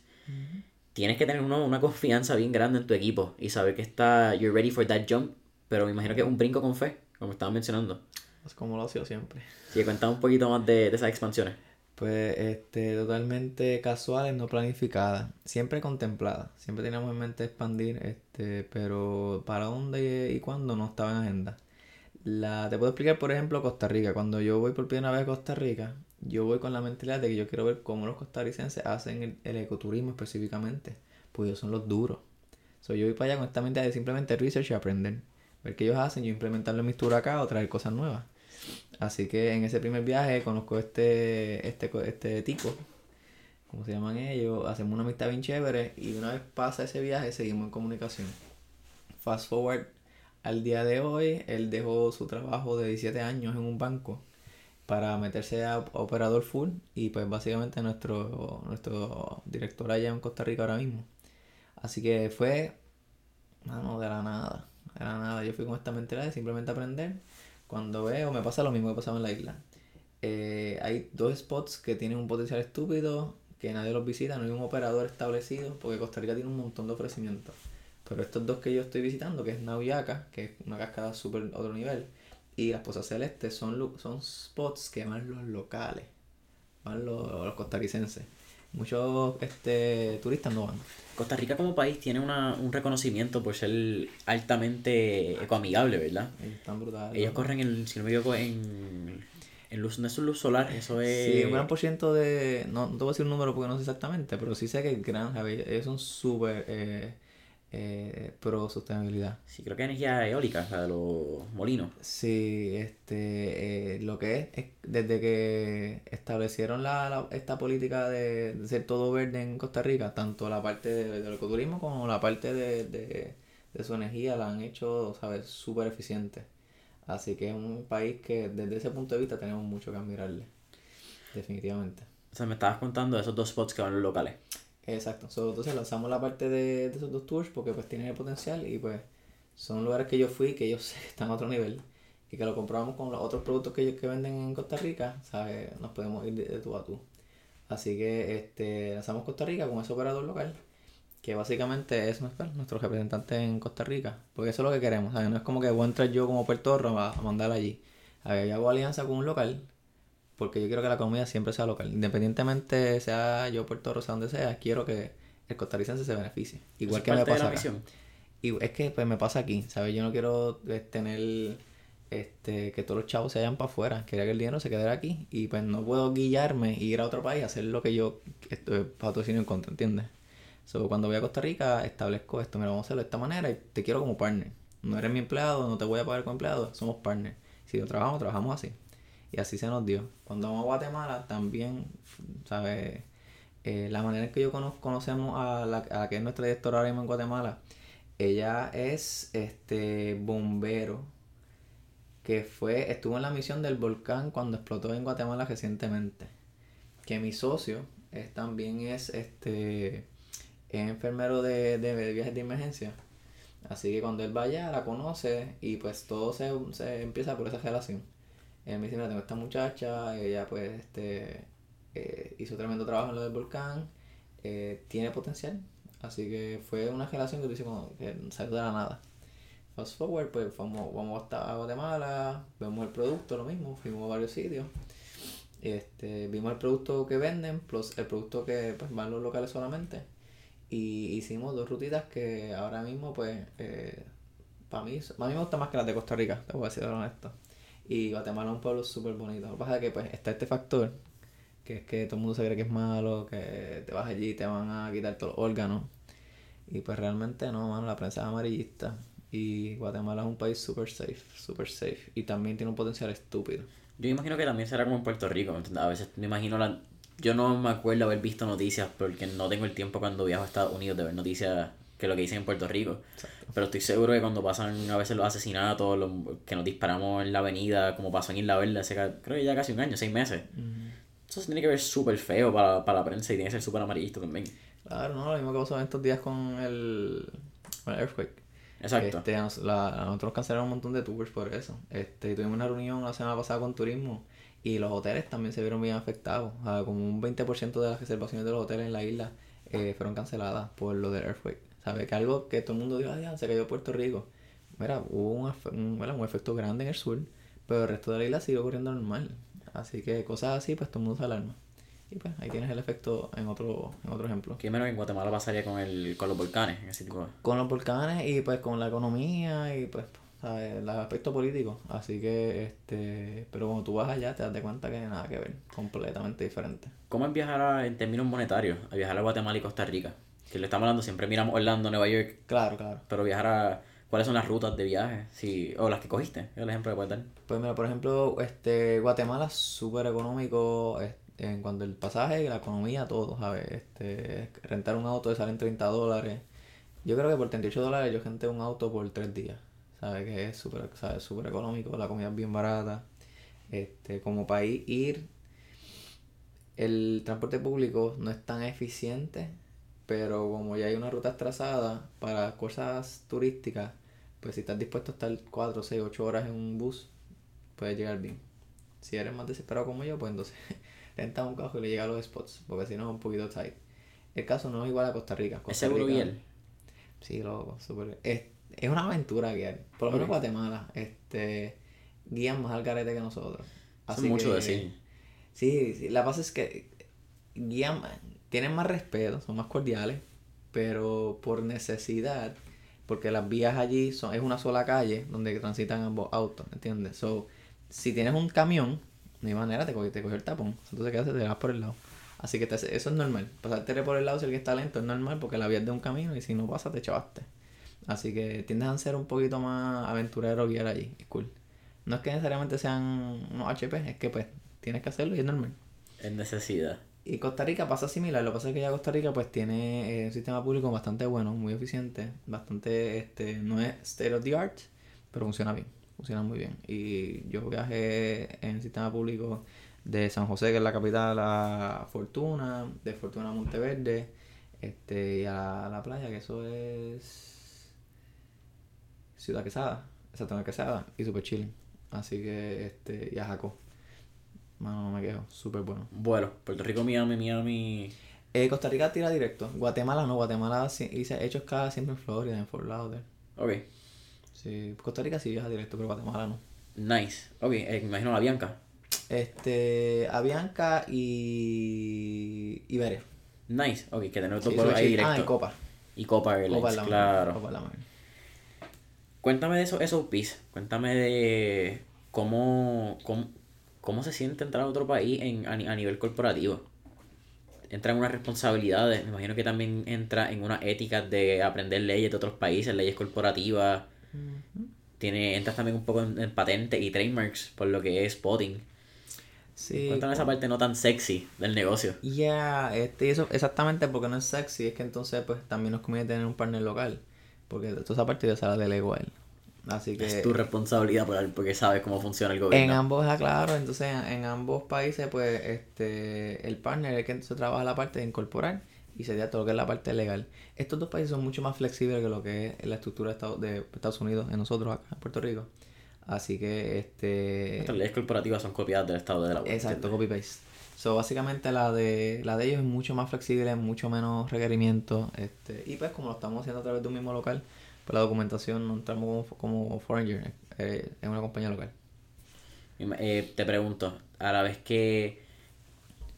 Tienes que tener uno, una confianza bien grande en tu equipo y saber que está, you're ready for that jump pero me imagino que es un brinco con fe, como estaba mencionando. Es como lo ha sido siempre. Sí, cuéntame un poquito más de, esas expansiones. Pues este, totalmente casuales, no planificadas, siempre contempladas. Siempre teníamos en mente expandir, este, pero para dónde y cuándo no estaba en agenda. La, te puedo explicar, por ejemplo, Costa Rica. Cuando yo voy por primera vez a Costa Rica, yo voy con la mentalidad de que yo quiero ver cómo los costarricenses hacen el, ecoturismo específicamente, pues ellos son los duros. So, yo voy para allá con esta mentalidad de simplemente research y aprender ver qué ellos hacen, yo implementarlo en mi tour acá o traer cosas nuevas. Así que en ese primer viaje conozco este, este, este tipo, como se llaman ellos, hacemos una amistad bien chévere y una vez pasa ese viaje seguimos en comunicación. Fast forward al día de hoy, él dejó su trabajo de 17 años en un banco para meterse a operador full y pues básicamente nuestro, nuestro director allá en Costa Rica ahora mismo. Así que fue, mano, de la nada era nada, yo fui con esta mentalidad de simplemente aprender. Cuando veo, me pasa lo mismo que pasaba en la isla. Eh, hay dos spots que tienen un potencial estúpido, que nadie los visita, no hay un operador establecido, porque Costa Rica tiene un montón de ofrecimientos. Pero estos dos que yo estoy visitando, que es Nauyaca, que es una cascada súper otro nivel, y las Pozas Celestes, son, son spots que van los locales, van los, los costarricenses. Muchos este, turistas no van. Costa Rica como país tiene una, un reconocimiento por ser altamente ecoamigable, ¿verdad? Están brutales. Ellos corren, el, si no me equivoco, en, en luz, no es luz solar, eso es... Sí, un gran por ciento de... No, no te voy a decir un número porque no sé exactamente, pero sí sé que es gran, ellos son súper... Eh, eh, pro sostenibilidad. Sí, creo que energía eólica, la de los molinos. Sí, este, eh, lo que es, es, desde que establecieron la, esta política de, ser todo verde en Costa Rica, tanto la parte del ecoturismo como la parte de, de, su energía la han hecho, ¿sabes?, súper eficiente. Así que es un país que desde ese punto de vista tenemos mucho que admirarle. Definitivamente. O sea, me estabas contando de esos dos spots que van los locales. Exacto. So, entonces lanzamos la parte de, esos dos tours porque pues tienen el potencial y pues son lugares que yo fui que que están a otro nivel y que lo comprobamos con los otros productos que ellos que venden en Costa Rica, ¿sabes? Nos podemos ir de, tú a tú. Así que este, lanzamos Costa Rica con ese operador local, que básicamente es nuestro, nuestro representante en Costa Rica, porque eso es lo que queremos. No es como que voy a entrar yo como Puerto a, mandar allí. A ver, hago alianza con un local, porque yo quiero que la comida siempre sea local. Independientemente sea yo Puerto Rico, sea donde sea, quiero que el costarricense se beneficie. Igual que me pasa la acá. Y es que pues me pasa aquí, ¿sabes? Yo no quiero eh, tener este que todos los chavos se vayan para afuera, quería que el dinero se quedara aquí y pues no puedo guillarme y ir a otro país a hacer lo que yo estoy patrocinio en contra, ¿entiendes? So, cuando voy a Costa Rica establezco esto, mira, vamos a hacerlo de esta manera y te quiero como partner. No eres mi empleado, no te voy a pagar como empleado, somos partners. Si lo trabajamos, trabajamos así. Y así se nos dio. Cuando vamos a Guatemala también, ¿sabes? Eh, la manera en que yo conozco, conocemos a la, a la que es nuestra directora ahora mismo en Guatemala, ella es este bombero que fue, estuvo en la misión del volcán cuando explotó en Guatemala recientemente. Que mi socio es, también es este es enfermero de, de viajes de emergencia. Así que cuando él vaya la conoce y pues todo se, se empieza por esa relación. Él me dice, mira, tengo esta muchacha, ella pues este eh, hizo tremendo trabajo en lo del volcán, eh, tiene potencial. Así que fue una relación que tú dices como que salió de la nada. Fast forward, pues vamos, vamos hasta Guatemala, vemos el producto, lo mismo, fuimos a varios sitios. Este, vimos el producto que venden, plus el producto que pues, van los locales solamente. Y hicimos dos rutitas que ahora mismo, pues, eh, para mí, para mí me gusta más que las de Costa Rica, te voy a decir honesto. Y Guatemala es un pueblo súper bonito. Lo que pasa es que pues está este factor, que es que todo el mundo se cree que es malo, que te vas allí y te van a quitar todos los órganos. Y pues realmente no, mano, la prensa es amarillista. Y Guatemala es un país súper safe, súper safe. Y también tiene un potencial estúpido. Yo imagino que también será como en Puerto Rico. A veces me imagino la... Yo no me acuerdo haber visto noticias porque no tengo el tiempo cuando viajo a Estados Unidos de ver noticias que lo que dicen en Puerto Rico. Pero estoy seguro que cuando pasan a veces los asesinatos, los, que nos disparamos en la avenida, como pasó en Isla Verde hace creo que ya casi un año, seis meses. Eso se tiene que ver súper feo para, para la prensa y tiene que ser súper amarillista también. Claro, no, lo mismo que pasó en estos días con el, con el earthquake. Exacto. Este, la- nosotros cancelaron un montón de tours por eso. Este, tuvimos una reunión la semana pasada con turismo y los hoteles también se vieron bien afectados. O sea, como un 20% de las reservaciones de los hoteles en la isla eh, fueron canceladas por lo del earthquake. ¿Sabes? Que algo que todo el mundo dijo, ya, se cayó Puerto Rico. Mira, hubo un, un, efecto grande en el sur, pero el resto de la isla siguió ocurriendo normal. Así que cosas así, pues todo el mundo se alarma. Y pues ahí tienes el efecto en otro, en otro ejemplo. ¿Qué menos en Guatemala pasaría con, el, con los volcanes? Ese tipo de... con los volcanes y pues con la economía y pues ¿sabes? el aspecto político así que este pero cuando tú vas allá te das de cuenta que nada que ver completamente diferente ¿Cómo es viajar a- en términos monetarios? A viajar a Guatemala y Costa Rica. Que le estamos hablando, siempre miramos Orlando, Nueva York, claro claro. Pero viajar a... ¿Cuáles son las rutas de viaje? Sí, o las que cogiste, el ejemplo que puedes dar. pues mira por ejemplo este Guatemala es súper económico es- en cuanto al pasaje la economía todo sabes este rentar un auto te salen 30 dólares. Yo creo que por 38 dólares yo renté un auto por 3 días sabes que es súper sabes súper económico la comida es bien barata. Este como país ir el transporte público no es tan eficiente, pero como ya hay una ruta trazada para cosas turísticas, pues si estás dispuesto a estar 4, 6, 8 horas en un bus, puedes llegar bien. Si eres más desesperado como yo, pues entonces renta un carro y le llega a los spots, porque si no es un poquito tight. El caso no es igual a Costa Rica. ¿Es Costa seguro Rica- guiar? Sí, loco, súper. Es, es una aventura guiar. Por lo menos. Guatemala, este, guían más al garete que nosotros. Eso es mucho que- decir. Sí, sí, la cosa es que guían, tienen más respeto, son más cordiales, pero por necesidad, porque las vías allí son, es una sola calle donde transitan ambos autos, ¿entiendes? So, si tienes un camión, no hay manera, te coge, te coge el tapón, entonces ¿qué haces? Te vas por el lado. Así que te- eso es normal, pasarte por el lado si alguien está lento es normal porque la vía es de un camino y si no pasa te chavaste. Así que tiendes a ser un poquito más aventurero guiar allí, es cool. No es que necesariamente sean unos HP, es que pues tienes que hacerlo y es normal. Es necesidad. Y Costa Rica pasa similar, lo que pasa es que ya Costa Rica pues tiene eh, un sistema público bastante bueno, muy eficiente, bastante, este, no es state of the art, pero funciona bien. funcionan muy bien. Y yo viajé en sistema público de San José, que es la capital, a Fortuna, de Fortuna a Monteverde, este, y a la playa, que eso es Ciudad Quesada, exacto, Quesada, y super chilling. Así que, este, y a. Mano, no me quejo, súper bueno. Bueno, Puerto Rico, Miami, Miami. Eh, Costa Rica tira directo. Guatemala no, Guatemala hice hechos cada siempre en Florida, en Fort Lauderdale. Ok. Sí, Costa Rica sí viaja directo, pero Guatemala no. Nice. Ok, eh, me imagino la Bianca. Este, Avianca y Iberia. Nice. Ok, que tenemos Sí, todo ahí chill. directo. Ah, y Copa. Y Copa Airlines, Copa es la claro. Copa. Cuéntame de esos SOPs. Cuéntame de cómo, cómo, cómo se siente entrar a otro país en, a, ni- a nivel corporativo. Entra en unas responsabilidades. Me imagino que también entra en una ética de aprender leyes de otros países, leyes corporativas. Tiene, entras también un poco en, en patentes y trademarks por lo que es spotting. Sí. Cuéntame esa parte no tan sexy del negocio. Ya, este, y eso exactamente porque no es sexy, es que entonces pues también nos conviene tener un partner local. Porque toda esa parte yo se la delego a él. Así que Es tu responsabilidad por, porque sabes cómo funciona el en gobierno. ambos, ah, claro, entonces en, en ambos países pues este el partner es el que entonces trabaja la parte de incorporar y sería todo lo que es la parte legal. Estos dos países son mucho más flexibles que lo que es la estructura de Estados, de Estados Unidos en nosotros acá en Puerto Rico. Así que este Nuestras leyes corporativas son copiadas del estado de la Exacto, copy paste. So, básicamente la de la de ellos es mucho más flexible, mucho menos requerimientos, este, y pues como lo estamos haciendo a través de un mismo local, pues la documentación no entramos como, como foreigner, eh, es una compañía local. Eh, te pregunto, a la vez que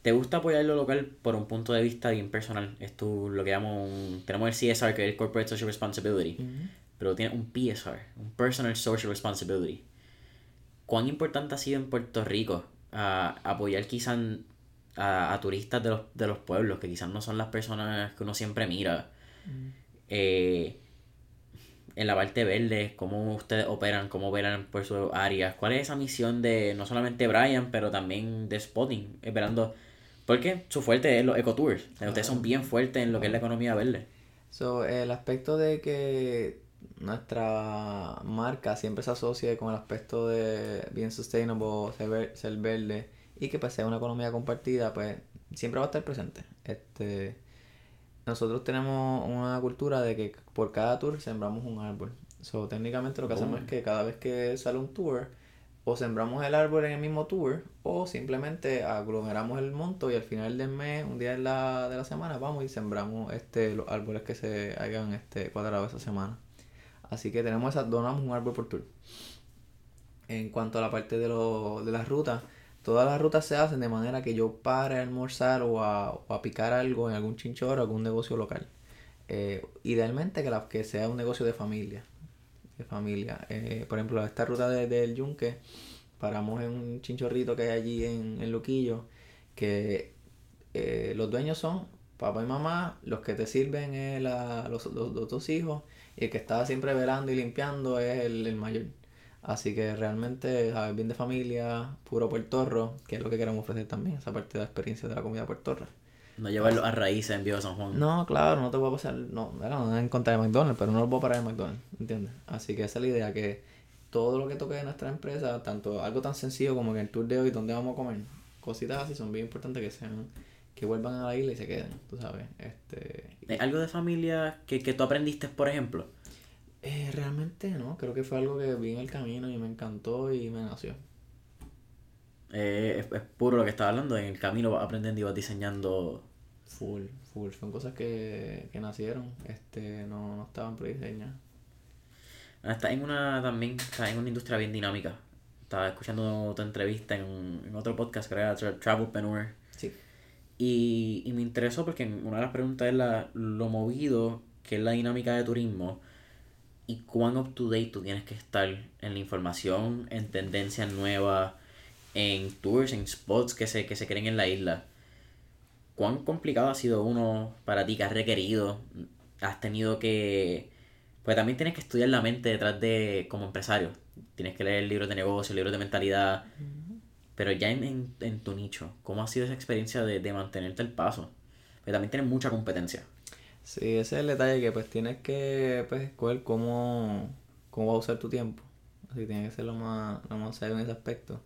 te gusta apoyar lo local por un punto de vista bien personal, es tu, lo que llamo un, tenemos el CSR que es el Corporate Social Responsibility, pero tiene un PSR, un Personal Social Responsibility. ¿Cuán importante ha sido en Puerto Rico apoyar quizás a, a turistas de los, de los pueblos, que quizás no son las personas que uno siempre mira? Eh, en la parte verde, cómo ustedes operan, cómo operan por sus áreas, cuál es esa misión de no solamente Brian, pero también de Spotting, esperando, porque su fuerte es los ecotours, ustedes son bien fuertes en lo que es la economía verde. So, el aspecto de que nuestra marca siempre se asocie con el aspecto de bien sustainable, ser verde y que pues sea una economía compartida, pues siempre va a estar presente. Este, nosotros tenemos una cultura de que por cada tour sembramos un árbol. So, técnicamente lo que hacemos Oh. es que cada vez que sale un tour, o sembramos el árbol en el mismo tour, o simplemente aglomeramos el monto y al final del mes, un día de la, de la semana, vamos y sembramos este, los árboles que se hayan este, cuadrado esa semana. Así que tenemos esa, donamos un árbol por tour. En cuanto a la parte de, lo, de las rutas, todas las rutas se hacen de manera que yo pare a almorzar o a, o a picar algo en algún chinchorro, algún negocio local. Eh, idealmente que, la, que sea un negocio de familia. De familia. Eh, por ejemplo, esta ruta de- del Yunque, paramos en un chinchorrito que hay allí en, en Luquillo, que eh, los dueños son papá y mamá, los que te sirven es la- los, los- los dos hijos, y el que está siempre velando y limpiando es el, el mayor. Así que realmente, ¿sabes? bien de familia, puro puertorro, que es lo que queremos ofrecer también, esa parte de la experiencia de la comida puertorra. No llevarlo a raíces en Viejo San Juan. No, claro, no te voy a pasar, no, bueno, no en contra de McDonald's, pero no lo puedo parar en McDonald's, ¿entiendes? Así que esa es la idea, que todo lo que toque de nuestra empresa, tanto algo tan sencillo como que el tour de hoy, donde vamos a comer, cositas así son bien importantes que sean, que vuelvan a la isla y se queden, tú sabes, este... y- Eh, ¿Algo de familia que, que tú aprendiste, por ejemplo? Eh, realmente no, creo que fue algo que vi en el camino y me encantó y me nació. Eh, es, es puro lo que estaba hablando, en el camino vas aprendiendo y vas diseñando. Full, full, son cosas que, que nacieron, este, no, no estaban prediseñadas. Ah, Estás en una también, estás en una industria bien dinámica. Estaba escuchando tu entrevista en, en otro podcast que era Tra- Travelpreneur. Sí. Y, y me interesó porque una de las preguntas es la, lo movido que es la dinámica de turismo y cuán up to date tú tienes que estar en la información, en tendencias nuevas, en tours, en spots que se, que se creen en la isla. ¿Cuán complicado ha sido uno para ti que has requerido? Has tenido que... Pues también tienes que estudiar la mente detrás de como empresario. Tienes que leer libros de negocio, libros de mentalidad. Pero ya en, en, en tu nicho, ¿cómo ha sido esa experiencia de, de mantenerte al paso? Porque también tienes mucha competencia. Sí, ese es el detalle que pues tienes que pues escoger cómo, cómo a usar tu tiempo. Así que tiene que ser lo más, lo más serio en ese aspecto.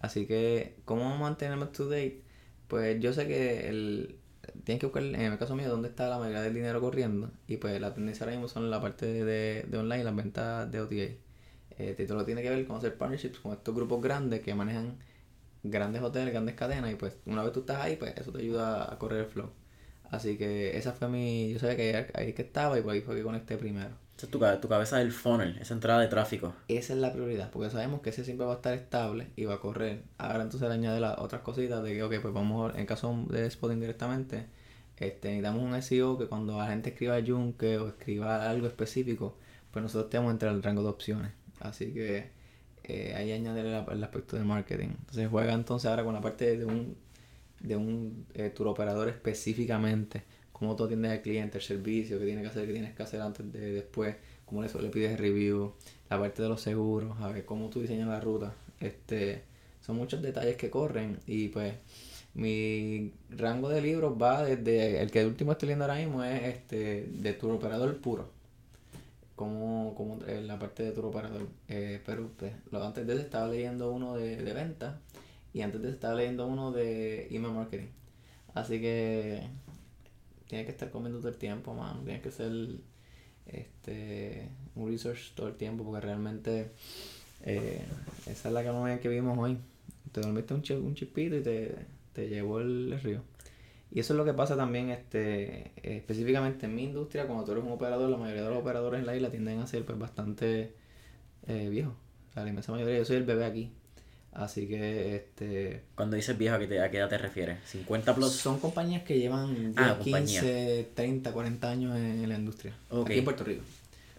Así que, ¿cómo mantenerme to date? Pues yo sé que el, tienes que buscar, en el caso mío, dónde está la mayoría del dinero corriendo. Y pues la tendencia ahora mismo son la parte de, de online, las ventas de OTA. Eh, lo tiene que ver con hacer partnerships con estos grupos grandes que manejan grandes hoteles, grandes cadenas. Y pues una vez tú estás ahí, pues eso te ayuda a correr el flow. Así que esa fue mi. Yo sabía que ahí, que estaba y por ahí fue que conecté primero. Esa es tu, tu cabeza del funnel, esa entrada de tráfico. Esa es la prioridad, porque sabemos que ese siempre va a estar estable y va a correr. Ahora entonces le añade las otras cositas de que, ok, pues vamos, en caso de spotting directamente, este, necesitamos un SEO que cuando la gente escriba Junke o escriba algo específico, pues nosotros tenemos entre el rango de opciones. Así que eh, ahí añade el, aspecto de marketing. Entonces juega entonces ahora con la parte de un de un eh, tour operador específicamente, cómo tú atiendes al cliente, el servicio, qué tienes que hacer, qué tienes que hacer antes de después, cómo le, le pides review, la parte de los seguros, a ver cómo tú diseñas la ruta. Este, son muchos detalles que corren y pues mi rango de libros va desde el que el último estoy leyendo ahora mismo es este de tour operador puro como, como en la parte de tour operador eh, pero pues, lo, antes de eso estaba leyendo uno de, de venta y antes de estar leyendo uno de email marketing. Así que tienes que estar comiendo todo el tiempo, man. Tienes que ser este, un research todo el tiempo porque realmente eh, esa es la economía que vimos hoy. Te dormiste un, un chispito y te, te llevó el, río. Y eso es lo que pasa también este específicamente en mi industria, cuando tú eres un operador, la mayoría de los operadores en la isla tienden a ser pues bastante eh, viejos. la inmensa mayoría, yo soy el bebé aquí. Así que, este... Cuando dices viejo, ¿a qué, te, ¿a qué edad te refieres? ¿50 plus? Son compañías que llevan 15, 30, 40 años en, la industria. Aquí en Puerto Rico.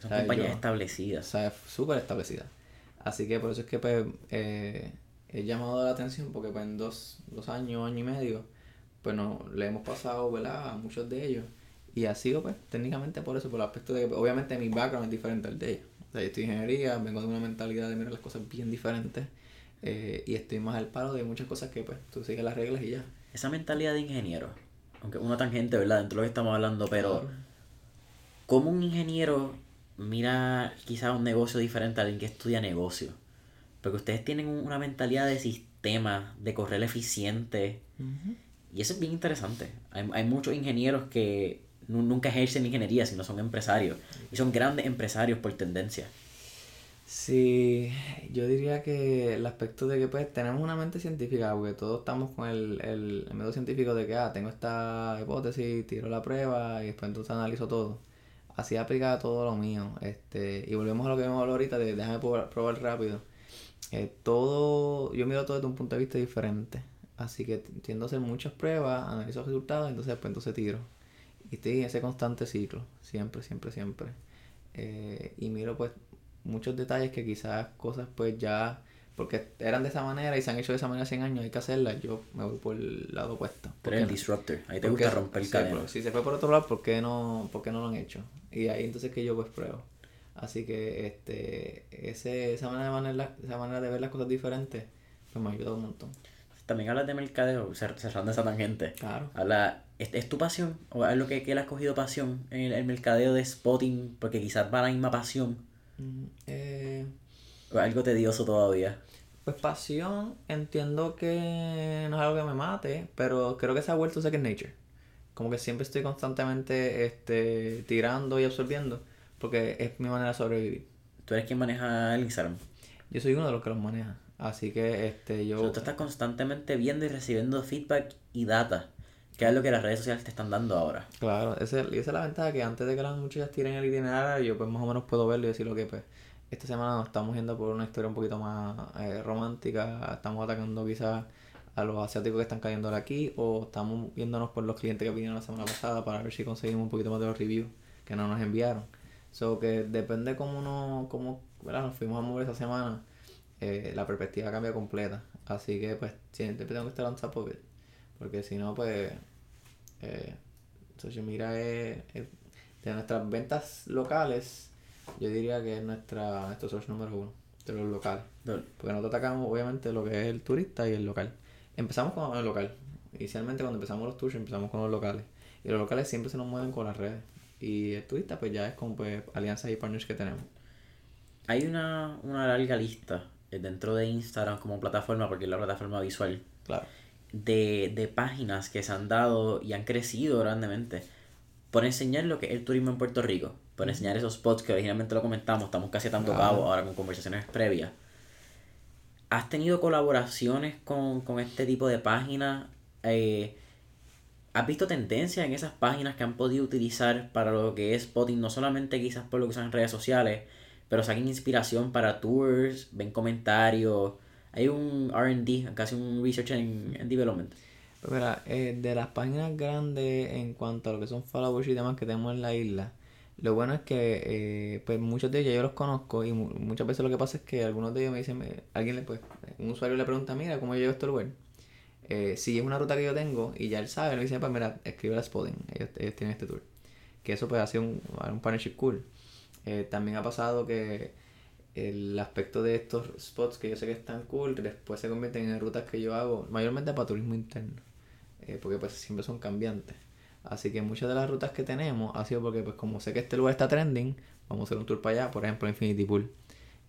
Son compañías establecidas. O sea, súper establecidas. Así que por eso es que, pues, eh, he llamado la atención porque, pues, en dos, dos años, año y medio, pues, no, le hemos pasado, ¿verdad? A muchos de ellos. Y ha sido, pues, técnicamente por eso, por el aspecto de que, obviamente, mi background es diferente al de ellos. O sea, yo estoy en ingeniería, vengo de una mentalidad de mirar las cosas bien diferentes eh, y estoy más al paro de muchas cosas que pues tú sigues las reglas y ya. Esa mentalidad de ingeniero, aunque una tangente, ¿verdad? Dentro de lo que estamos hablando, pero ¿cómo un ingeniero mira quizás un negocio diferente a alguien que estudia negocio? Porque ustedes tienen una mentalidad de sistema, de correr eficiente. Y eso es bien interesante. Hay, hay muchos ingenieros que nunca ejercen ingeniería, sino son empresarios. Y son grandes empresarios por tendencia. Sí, yo diría que el aspecto de que pues tenemos una mente científica, porque todos estamos con el, el, método científico de que, ah, tengo esta hipótesis, tiro la prueba y después entonces analizo todo. Así aplica todo lo mío. Este, y volvemos a lo que hemos hablado ahorita de déjame probar, rápido. Eh, todo, yo miro todo desde un punto de vista diferente. Así que tiendo a hacer muchas pruebas, analizo los resultados, entonces después entonces tiro. Y estoy en ese constante ciclo, siempre, siempre, siempre. Eh, y miro pues muchos detalles que quizás cosas pues ya porque eran de esa manera y se han hecho de esa manera 100 años, hay que hacerlas, yo me voy por el lado opuesto. Pero el disruptor, ahí te gusta romper el cadena. si se fue por otro lado, ¿por qué, no, ¿por qué no lo han hecho? Y ahí entonces que yo pues pruebo. Así que este ese, esa, manera de manera, esa manera de ver las cosas diferentes pues me ha ayudado un montón. También hablas de mercadeo, cerrando esa tangente. Claro. Habla, ¿es, ¿es, tu pasión? ¿O es lo que, que él ha cogido pasión en el, el mercadeo de spotting? Porque quizás va la misma pasión eh, algo tedioso todavía. Pues pasión, entiendo que no es algo que me mate, pero creo que se ha vuelto second nature. Como que siempre estoy constantemente este, tirando y absorbiendo, porque es mi manera de sobrevivir. ¿Tú eres quien maneja el Instagram? Yo soy uno de los que los maneja. Así que este yo... tú estás constantemente viendo y recibiendo feedback y data. Que es lo que las redes sociales te están dando ahora. Claro, esa, esa es la ventaja que antes de que las muchachas tiren el itinerario, yo pues más o menos puedo verlo y decir lo que pues esta semana nos estamos yendo por una historia un poquito más eh, romántica, estamos atacando quizás a los asiáticos que están cayendo aquí o estamos viéndonos por los clientes que vinieron la semana pasada para ver si conseguimos un poquito más de los reviews que no nos enviaron. So que depende cómo, no, cómo nos fuimos a mover esa semana, eh, la perspectiva cambia completa. Así que pues siempre tengo que estar on top of it. Porque si no, pues. Eh, social media es, De nuestras ventas locales, yo diría que es nuestra, nuestro source número uno. De los locales. Porque nosotros atacamos, obviamente, lo que es el turista y el local. Empezamos con el local. Inicialmente, cuando empezamos los tours, empezamos con los locales. Y los locales siempre se nos mueven con las redes. Y el turista, pues ya es con pues, alianzas y partners que tenemos. Hay una, una larga lista eh, dentro de Instagram como plataforma, porque es la plataforma visual, Claro. De, de páginas que se han dado y han crecido grandemente por enseñar lo que es el turismo en Puerto Rico, por enseñar esos spots que originalmente lo comentamos, estamos casi tanto Claro. cabo ahora con conversaciones previas. ¿Has tenido colaboraciones con, con este tipo de páginas? Eh, ¿Has visto tendencias en esas páginas que han podido utilizar para lo que es spotting? No solamente quizás por lo que son en redes sociales, pero saquen inspiración para tours, ven comentarios. Hay un RD, casi un research en development. Pues mira, eh, de las páginas grandes en cuanto a lo que son followers y demás que tenemos en la isla, lo bueno es que eh, pues muchos de ellos yo los conozco y mu- muchas veces lo que pasa es que algunos de ellos me dicen, me- alguien le pues, un usuario le pregunta, mira, ¿cómo yo llego a este lugar? Eh, si es una ruta que yo tengo y ya él sabe, le dice, pues mira, escribe la spotting, ellos, ellos tienen este tour. Que eso pues ha sido un, un partnership cool. Eh, también ha pasado que el aspecto de estos spots que yo sé que están cool, después se convierten en rutas que yo hago, mayormente para turismo interno, eh, porque pues siempre son cambiantes. Así que muchas de las rutas que tenemos ha sido porque pues como sé que este lugar está trending, vamos a hacer un tour para allá, por ejemplo Infinity Pool.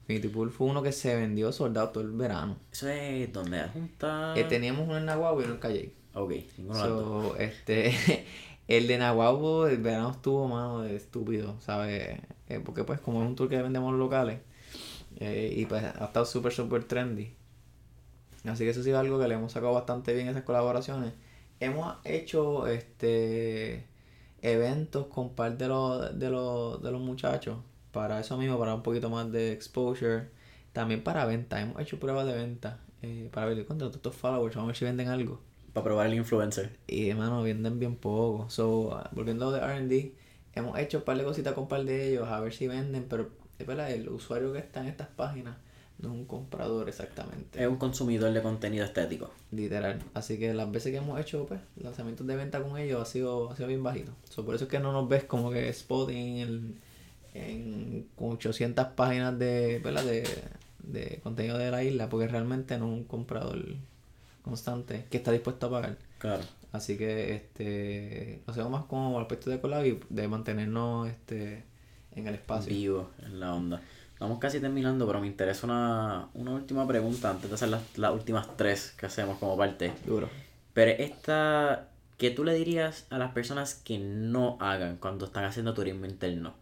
Infinity Pool fue uno que se vendió soldado todo el verano. Eso es donde junta. Eh, teníamos uno en Nahuatl y uno en Calle. Ok, ninguno. So, este, el de Nahuatl, el verano estuvo, mano, de estúpido, ¿sabes? Eh, porque pues como es un tour que vendemos locales, eh, y pues ha estado súper, súper trendy. Así que eso ha sido algo que le hemos sacado bastante bien esas colaboraciones. Hemos hecho este eventos con parte de los, de los, de los muchachos para eso mismo, para un poquito más de exposure. También para venta, hemos hecho pruebas de venta eh, para ver todos estos followers, vamos a ver si venden algo. Para probar el influencer. Y hermano, venden bien poco. So, volviendo de RD, hemos hecho un par de cositas con un par de ellos, a ver si venden, pero es verdad, el usuario que está en estas páginas no es un comprador exactamente. Es un consumidor de contenido estético. Literal. Así que las veces que hemos hecho pues, lanzamientos de venta con ellos ha sido, ha sido bien bajito. So, por eso es que no nos ves como que spotting en, en con 800 páginas de, ¿verdad? de, de contenido de la isla, porque realmente no es un comprador constante que está dispuesto a pagar. Claro. Así que este lo hacemos más como aspecto de collab y de mantenernos este en el espacio. Vivo en la onda. Estamos casi terminando, pero me interesa una, una última pregunta antes de hacer las, las últimas tres que hacemos como parte. Duro. Pero esta, ¿qué tú le dirías a las personas que no hagan cuando están haciendo turismo interno?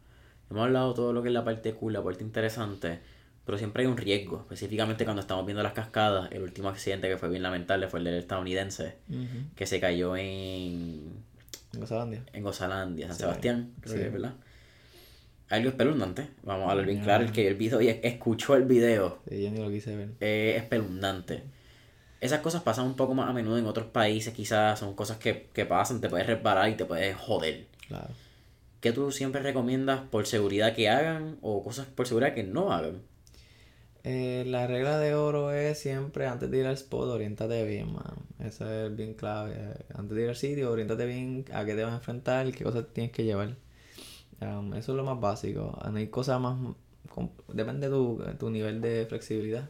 Hemos hablado todo lo que es la parte cool, la parte interesante, pero siempre hay un riesgo, específicamente cuando estamos viendo las cascadas. El último accidente que fue bien lamentable fue el del estadounidense, Ujú. que se cayó en, En Gozalandia. en Gozalandia, San Sí. Sebastián, creo Sí. que ¿verdad? Algo espeluznante, vamos a hablar bien claro, el que vio el video y escuchó el video Sí, yo ni lo quise ver. eh, espeluznante. Esas cosas pasan un poco más a menudo en otros países, quizás son cosas que, que pasan, te puedes resbalar y te puedes joder. Claro. ¿Qué tú siempre recomiendas por seguridad que hagan o cosas por seguridad que no hagan? Eh, la regla de oro es siempre antes de ir al spot, orientate bien, mano. Eso es bien clave. Antes de ir al sitio, orientate bien a qué te vas a enfrentar, qué cosas tienes que llevar. Um, eso es lo más básico. No hay cosas más. Depende de tu, tu nivel de flexibilidad.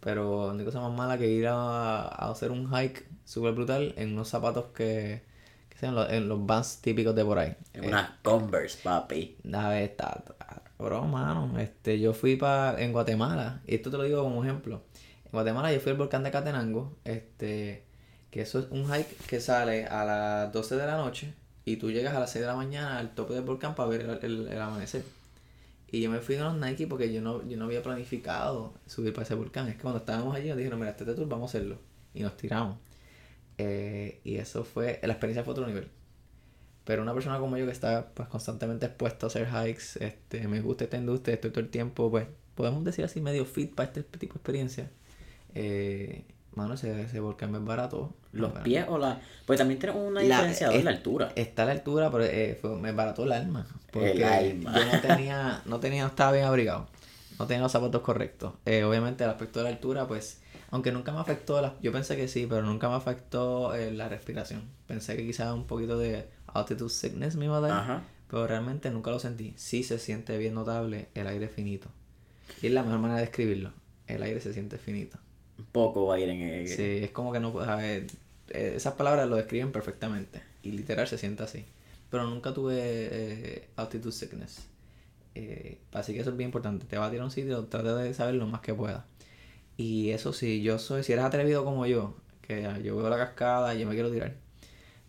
Pero no hay cosa más mala que ir a, a hacer un hike súper brutal en unos zapatos que, que sean los, en los vans típicos de por ahí. En unas Converse, papi. A ver, está- bro, mano, este, yo fui para en Guatemala, y esto te lo digo como ejemplo. En Guatemala yo fui al volcán de Catenango, este, que eso es un hike que sale a las 12 de la noche y tú llegas a las 6 de la mañana al tope del volcán para ver el, el- el amanecer. Y yo me fui con los Nike porque yo no, yo no había planificado subir para ese volcán. Es que cuando estábamos allí nos dijeron, mira, este tour vamos a hacerlo. Y nos tiramos. Eh, y eso fue, la experiencia fue otro nivel. Pero una persona como yo que está pues constantemente expuesto a hacer hikes, este, me gusta esta industria, estoy todo el tiempo, pues, podemos decir así medio fit para este tipo de experiencia. Eh, mano, ese, ese volcán es barato. Los pies o la... Pues también tiene una diferencia de es- la altura. Está la altura, pero eh, fue- me barató el alma. Porque El alma. yo no tenía, no tenía, no estaba bien abrigado. No tenía los zapatos correctos. Eh, obviamente el aspecto de la altura, pues, aunque nunca me afectó, la- yo pensé que sí, pero nunca me afectó eh, la respiración. Pensé que quizás un poquito de altitude sickness me iba a dar, Ajá. pero realmente nunca lo sentí. Sí se siente bien notable el aire finito. Y es la mejor manera de describirlo. El aire se siente finito. Poco va a ir en el... Sí, es como que no puedes esas palabras lo describen perfectamente. Y literal se siente así. Pero nunca tuve eh, altitude sickness. Eh, así que eso es bien importante. Te va a tirar a un sitio, trata de saber lo más que pueda. Y eso sí, yo soy, si eres atrevido como yo, que yo veo la cascada y yo me quiero tirar.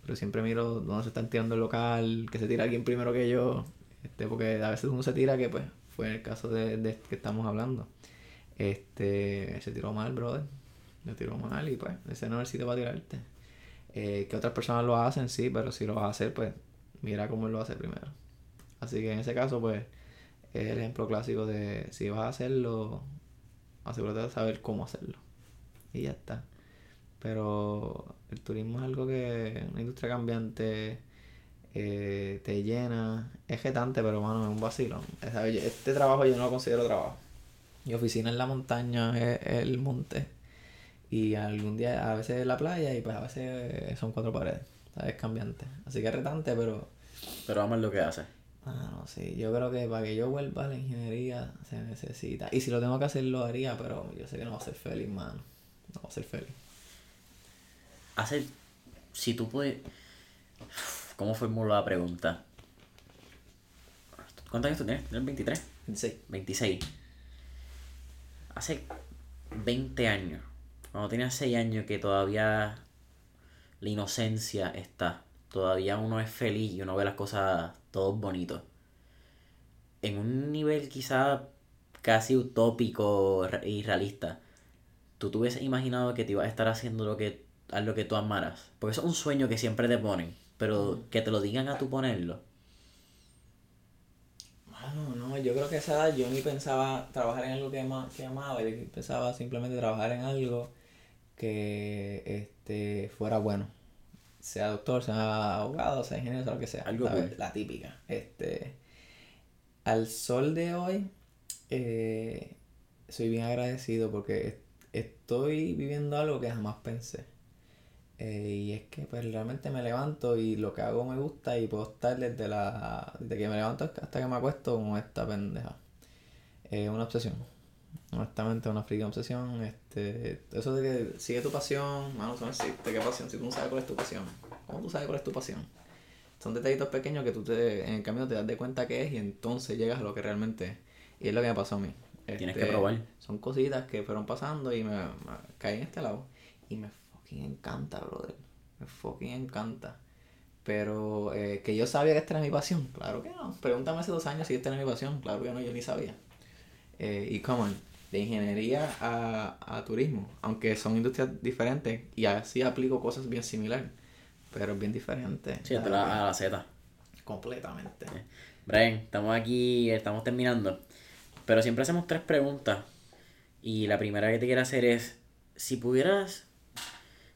Pero siempre miro dónde se está tirando el local, que se tira alguien primero que yo. Este, porque a veces uno se tira que pues fue el caso de, de que estamos hablando. Este, se tiró mal, brother. Se tiró mal y pues ese no es el sitio para tirarte. Eh, que otras personas lo hacen, sí, pero si lo vas a hacer, pues mira cómo él lo hace primero. Así que en ese caso, pues es el ejemplo clásico de si vas a hacerlo, asegúrate de saber cómo hacerlo. Y ya está. Pero el turismo es algo que, una industria cambiante, eh, te llena, es jetante, pero bueno, es un vacilo. Este trabajo yo no lo considero trabajo. Mi oficina en la montaña es el monte. Y algún día, a veces la playa y pues a veces son cuatro paredes. Es cambiante. Así que es retante, pero... Pero vamos lo que hace. Ah, no, sí. Yo creo que para que yo vuelva a la ingeniería se necesita. Y si lo tengo que hacer, lo haría, pero yo sé que no va a ser feliz, mano. No va a ser feliz. Hacer... Si tú puedes... ¿Cómo formulo la pregunta? ¿Cuántos años tú tienes? ¿Tienes 23? 26. 26. Hace 20 años cuando tienes 6 años que todavía la inocencia está, todavía uno es feliz y uno ve las cosas todos bonitos. En un nivel quizá casi utópico y realista, tú te hubieses imaginado que te ibas a estar haciendo lo que, a lo que tú amaras. Porque eso es un sueño que siempre te ponen, pero que te lo digan a tú ponerlo. No, no, yo creo que esa edad yo ni pensaba trabajar en algo que, que amaba, yo pensaba simplemente trabajar en algo que este, fuera bueno. Sea doctor, sea abogado, sea ingeniero, sea lo que sea. Algo La típica. Este, al sol de hoy, eh, soy bien agradecido porque estoy viviendo algo que jamás pensé. Eh, y es que pues realmente me levanto y lo que hago me gusta y puedo estar desde la desde que me levanto hasta que me acuesto con esta pendeja. Es una obsesión honestamente una friki obsesión. Este, eso de que sigue tu pasión, mano, eso no existe. ¿Qué pasión? Si tú no sabes cuál es tu pasión, ¿cómo tú sabes cuál es tu pasión? Son detallitos pequeños que tú te, en el camino te das de cuenta que es y entonces llegas a lo que realmente es. Y es lo que me pasó a mí. Tienes que este, probar. Son cositas que fueron pasando y me, caí en este lado. Y me fucking encanta, brother. Me fucking encanta. Pero eh, que yo sabía que esta era mi pasión. Claro que no. Pregúntame hace dos años si esta era mi pasión. Claro que no, yo ni sabía. Eh, y como de ingeniería a, a turismo, aunque son industrias diferentes y así aplico cosas bien similares, pero es bien diferente. Sí, a la, a la Z. Completamente. Brian, estamos aquí, estamos terminando, pero siempre hacemos tres preguntas y la primera que te quiero hacer es, si pudieras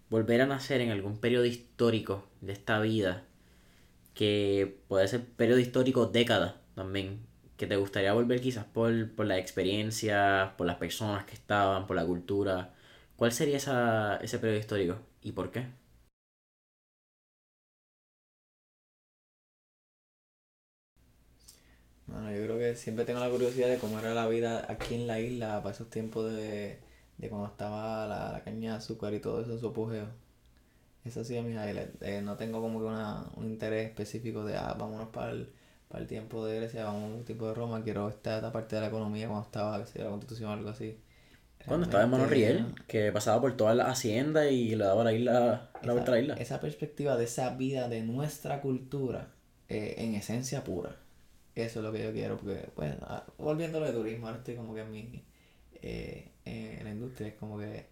volver a nacer en algún periodo histórico de esta vida, que puede ser periodo histórico décadas también, que te gustaría volver quizás por, por la experiencia, por las personas que estaban, por la cultura. ¿Cuál sería esa, ese periodo histórico y por qué? Bueno, yo creo que siempre tengo la curiosidad de cómo era la vida aquí en la isla para esos tiempos de, de cuando estaba la, caña de azúcar y todo eso, su apogeo. Eso sí es mi highlight. Eh, no tengo como que una, un interés específico de, ah, vámonos para el para el tiempo de Grecia, un tiempo de Roma, quiero esta, parte de la economía cuando estaba, que la constitución o algo así. Cuando estaba en Monorriel, que pasaba por toda la hacienda y le daba la isla, la a la isla. Esa perspectiva de esa vida de nuestra cultura, eh, en esencia pura. Eso es lo que yo quiero, porque, pues, volviendo de turismo, ahora estoy como que en mi, eh, en la industria, es como que,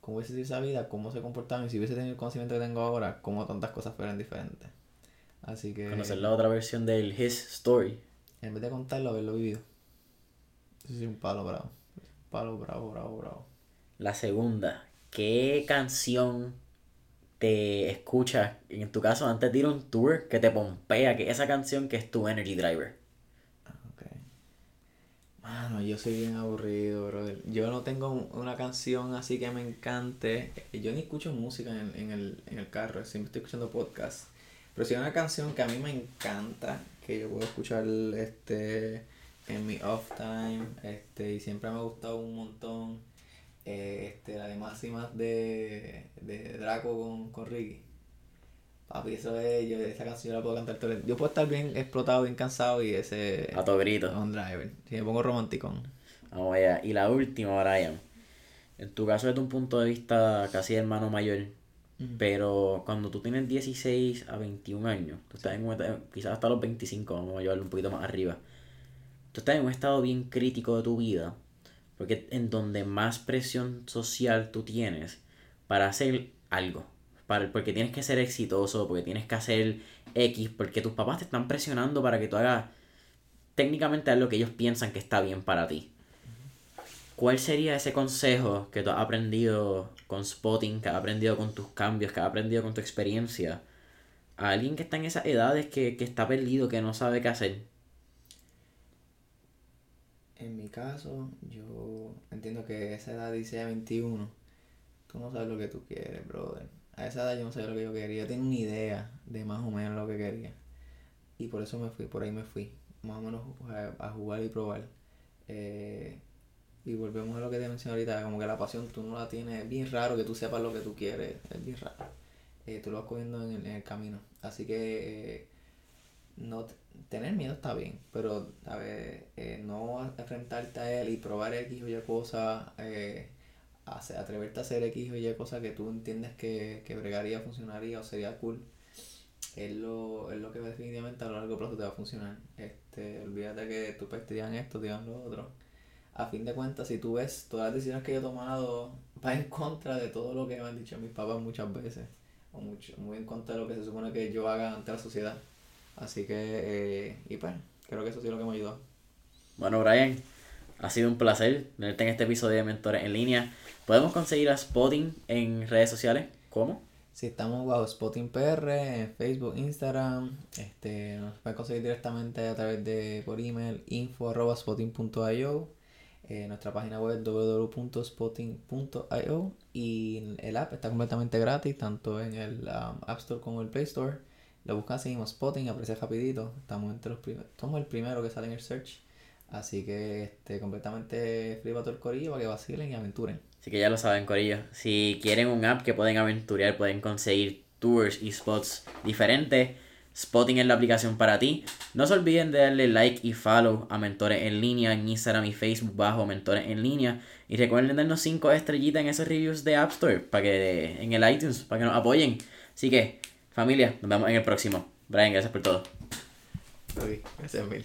cómo hubiese sido esa vida, cómo se comportaban, y si hubiese tenido el conocimiento que tengo ahora, cómo tantas cosas fueran diferentes. Así que. Conocer la otra versión del His Story. En vez de contarlo, haberlo vivido. Eso sí, un palo bravo. Un palo bravo, bravo, bravo. La segunda. ¿Qué canción te escuchas, en tu caso, antes de ir a un tour, que te pompea, que esa canción que es tu energy driver? Ok. Mano, yo soy bien aburrido, brother. Yo no tengo una canción así que me encante. Yo ni escucho música en, en, el, en el carro, siempre estoy escuchando podcasts. Pero si hay una canción que a mí me encanta, que yo puedo escuchar este en mi off time, este, y siempre me ha gustado un montón, eh, este, la de más de, de Draco con, con Ricky. Papi, eso es, yo, esa canción yo la puedo cantar todo el Yo puedo estar bien explotado, bien cansado y ese... A todo grito. On driver. Si me pongo romántico. Vamos allá. Y la última, Brian. En tu caso, desde un punto de vista casi hermano mayor, pero cuando tú tienes 16 a 21 años, tú estás en un, quizás hasta los 25, vamos a llevarlo un poquito más arriba, tú estás en un estado bien crítico de tu vida, porque en donde más presión social tú tienes para hacer algo, para, porque tienes que ser exitoso, porque tienes que hacer X, porque tus papás te están presionando para que tú hagas técnicamente lo que ellos piensan que está bien para ti. ¿Cuál sería ese consejo que tú has aprendido con spotting, que has aprendido con tus cambios, que has aprendido con tu experiencia? A alguien que está en esas edades que, que está perdido, que no sabe qué hacer. En mi caso, yo entiendo que esa edad dice 21. Tú no sabes lo que tú quieres, brother. A esa edad yo no sabía lo que yo quería. Yo tenía una idea de más o menos lo que quería. Y por eso me fui, por ahí me fui. Más o menos a, jugar y probar. Eh, y volvemos a lo que te mencioné ahorita, como que la pasión tú no la tienes, es bien raro que tú sepas lo que tú quieres, es bien raro. Eh, tú lo vas cogiendo en el, camino. Así que eh, no tener miedo está bien, pero a ver, eh, no enfrentarte a él y probar X o Y cosas, atreverte a hacer X o Y cosas que tú entiendes que, que bregaría, funcionaría o sería cool, es lo, es lo que definitivamente a largo plazo te va a funcionar. Este, olvídate que tú pues, te digan esto, te digan lo otro a fin de cuentas, si tú ves todas las decisiones que yo he tomado, va en contra de todo lo que me han dicho mis papás muchas veces, o mucho, muy en contra de lo que se supone que yo haga ante la sociedad. Así que, eh, y pues, creo que eso sí es lo que me ayudó. Bueno, Brian, ha sido un placer tenerte en este episodio de Mentores en línea. ¿Podemos conseguir a Spotting en redes sociales? ¿Cómo? Si estamos bajo Spotting PR en Facebook, Instagram, este, nos pueden conseguir directamente a través de por email info.spotting.io eh, nuestra página web www.spotting.io y el app está completamente gratis, tanto en el um, App Store como el Play Store. Lo buscan, seguimos Spotting, aparece rapidito. Estamos entre los primeros, somos el primero que sale en el search. Así que este, completamente free para todo el corillo para que vacilen y aventuren. Así que ya lo saben, corillo. Si quieren un app que pueden aventurar, pueden conseguir tours y spots diferentes Spotting es la aplicación para ti. No se olviden de darle like y follow a Mentores en línea en Instagram y Facebook bajo Mentores en línea. Y recuerden darnos 5 estrellitas en esos reviews de App Store para que en el iTunes para que nos apoyen. Así que, familia, nos vemos en el próximo. Brian, gracias por todo. gracias mil.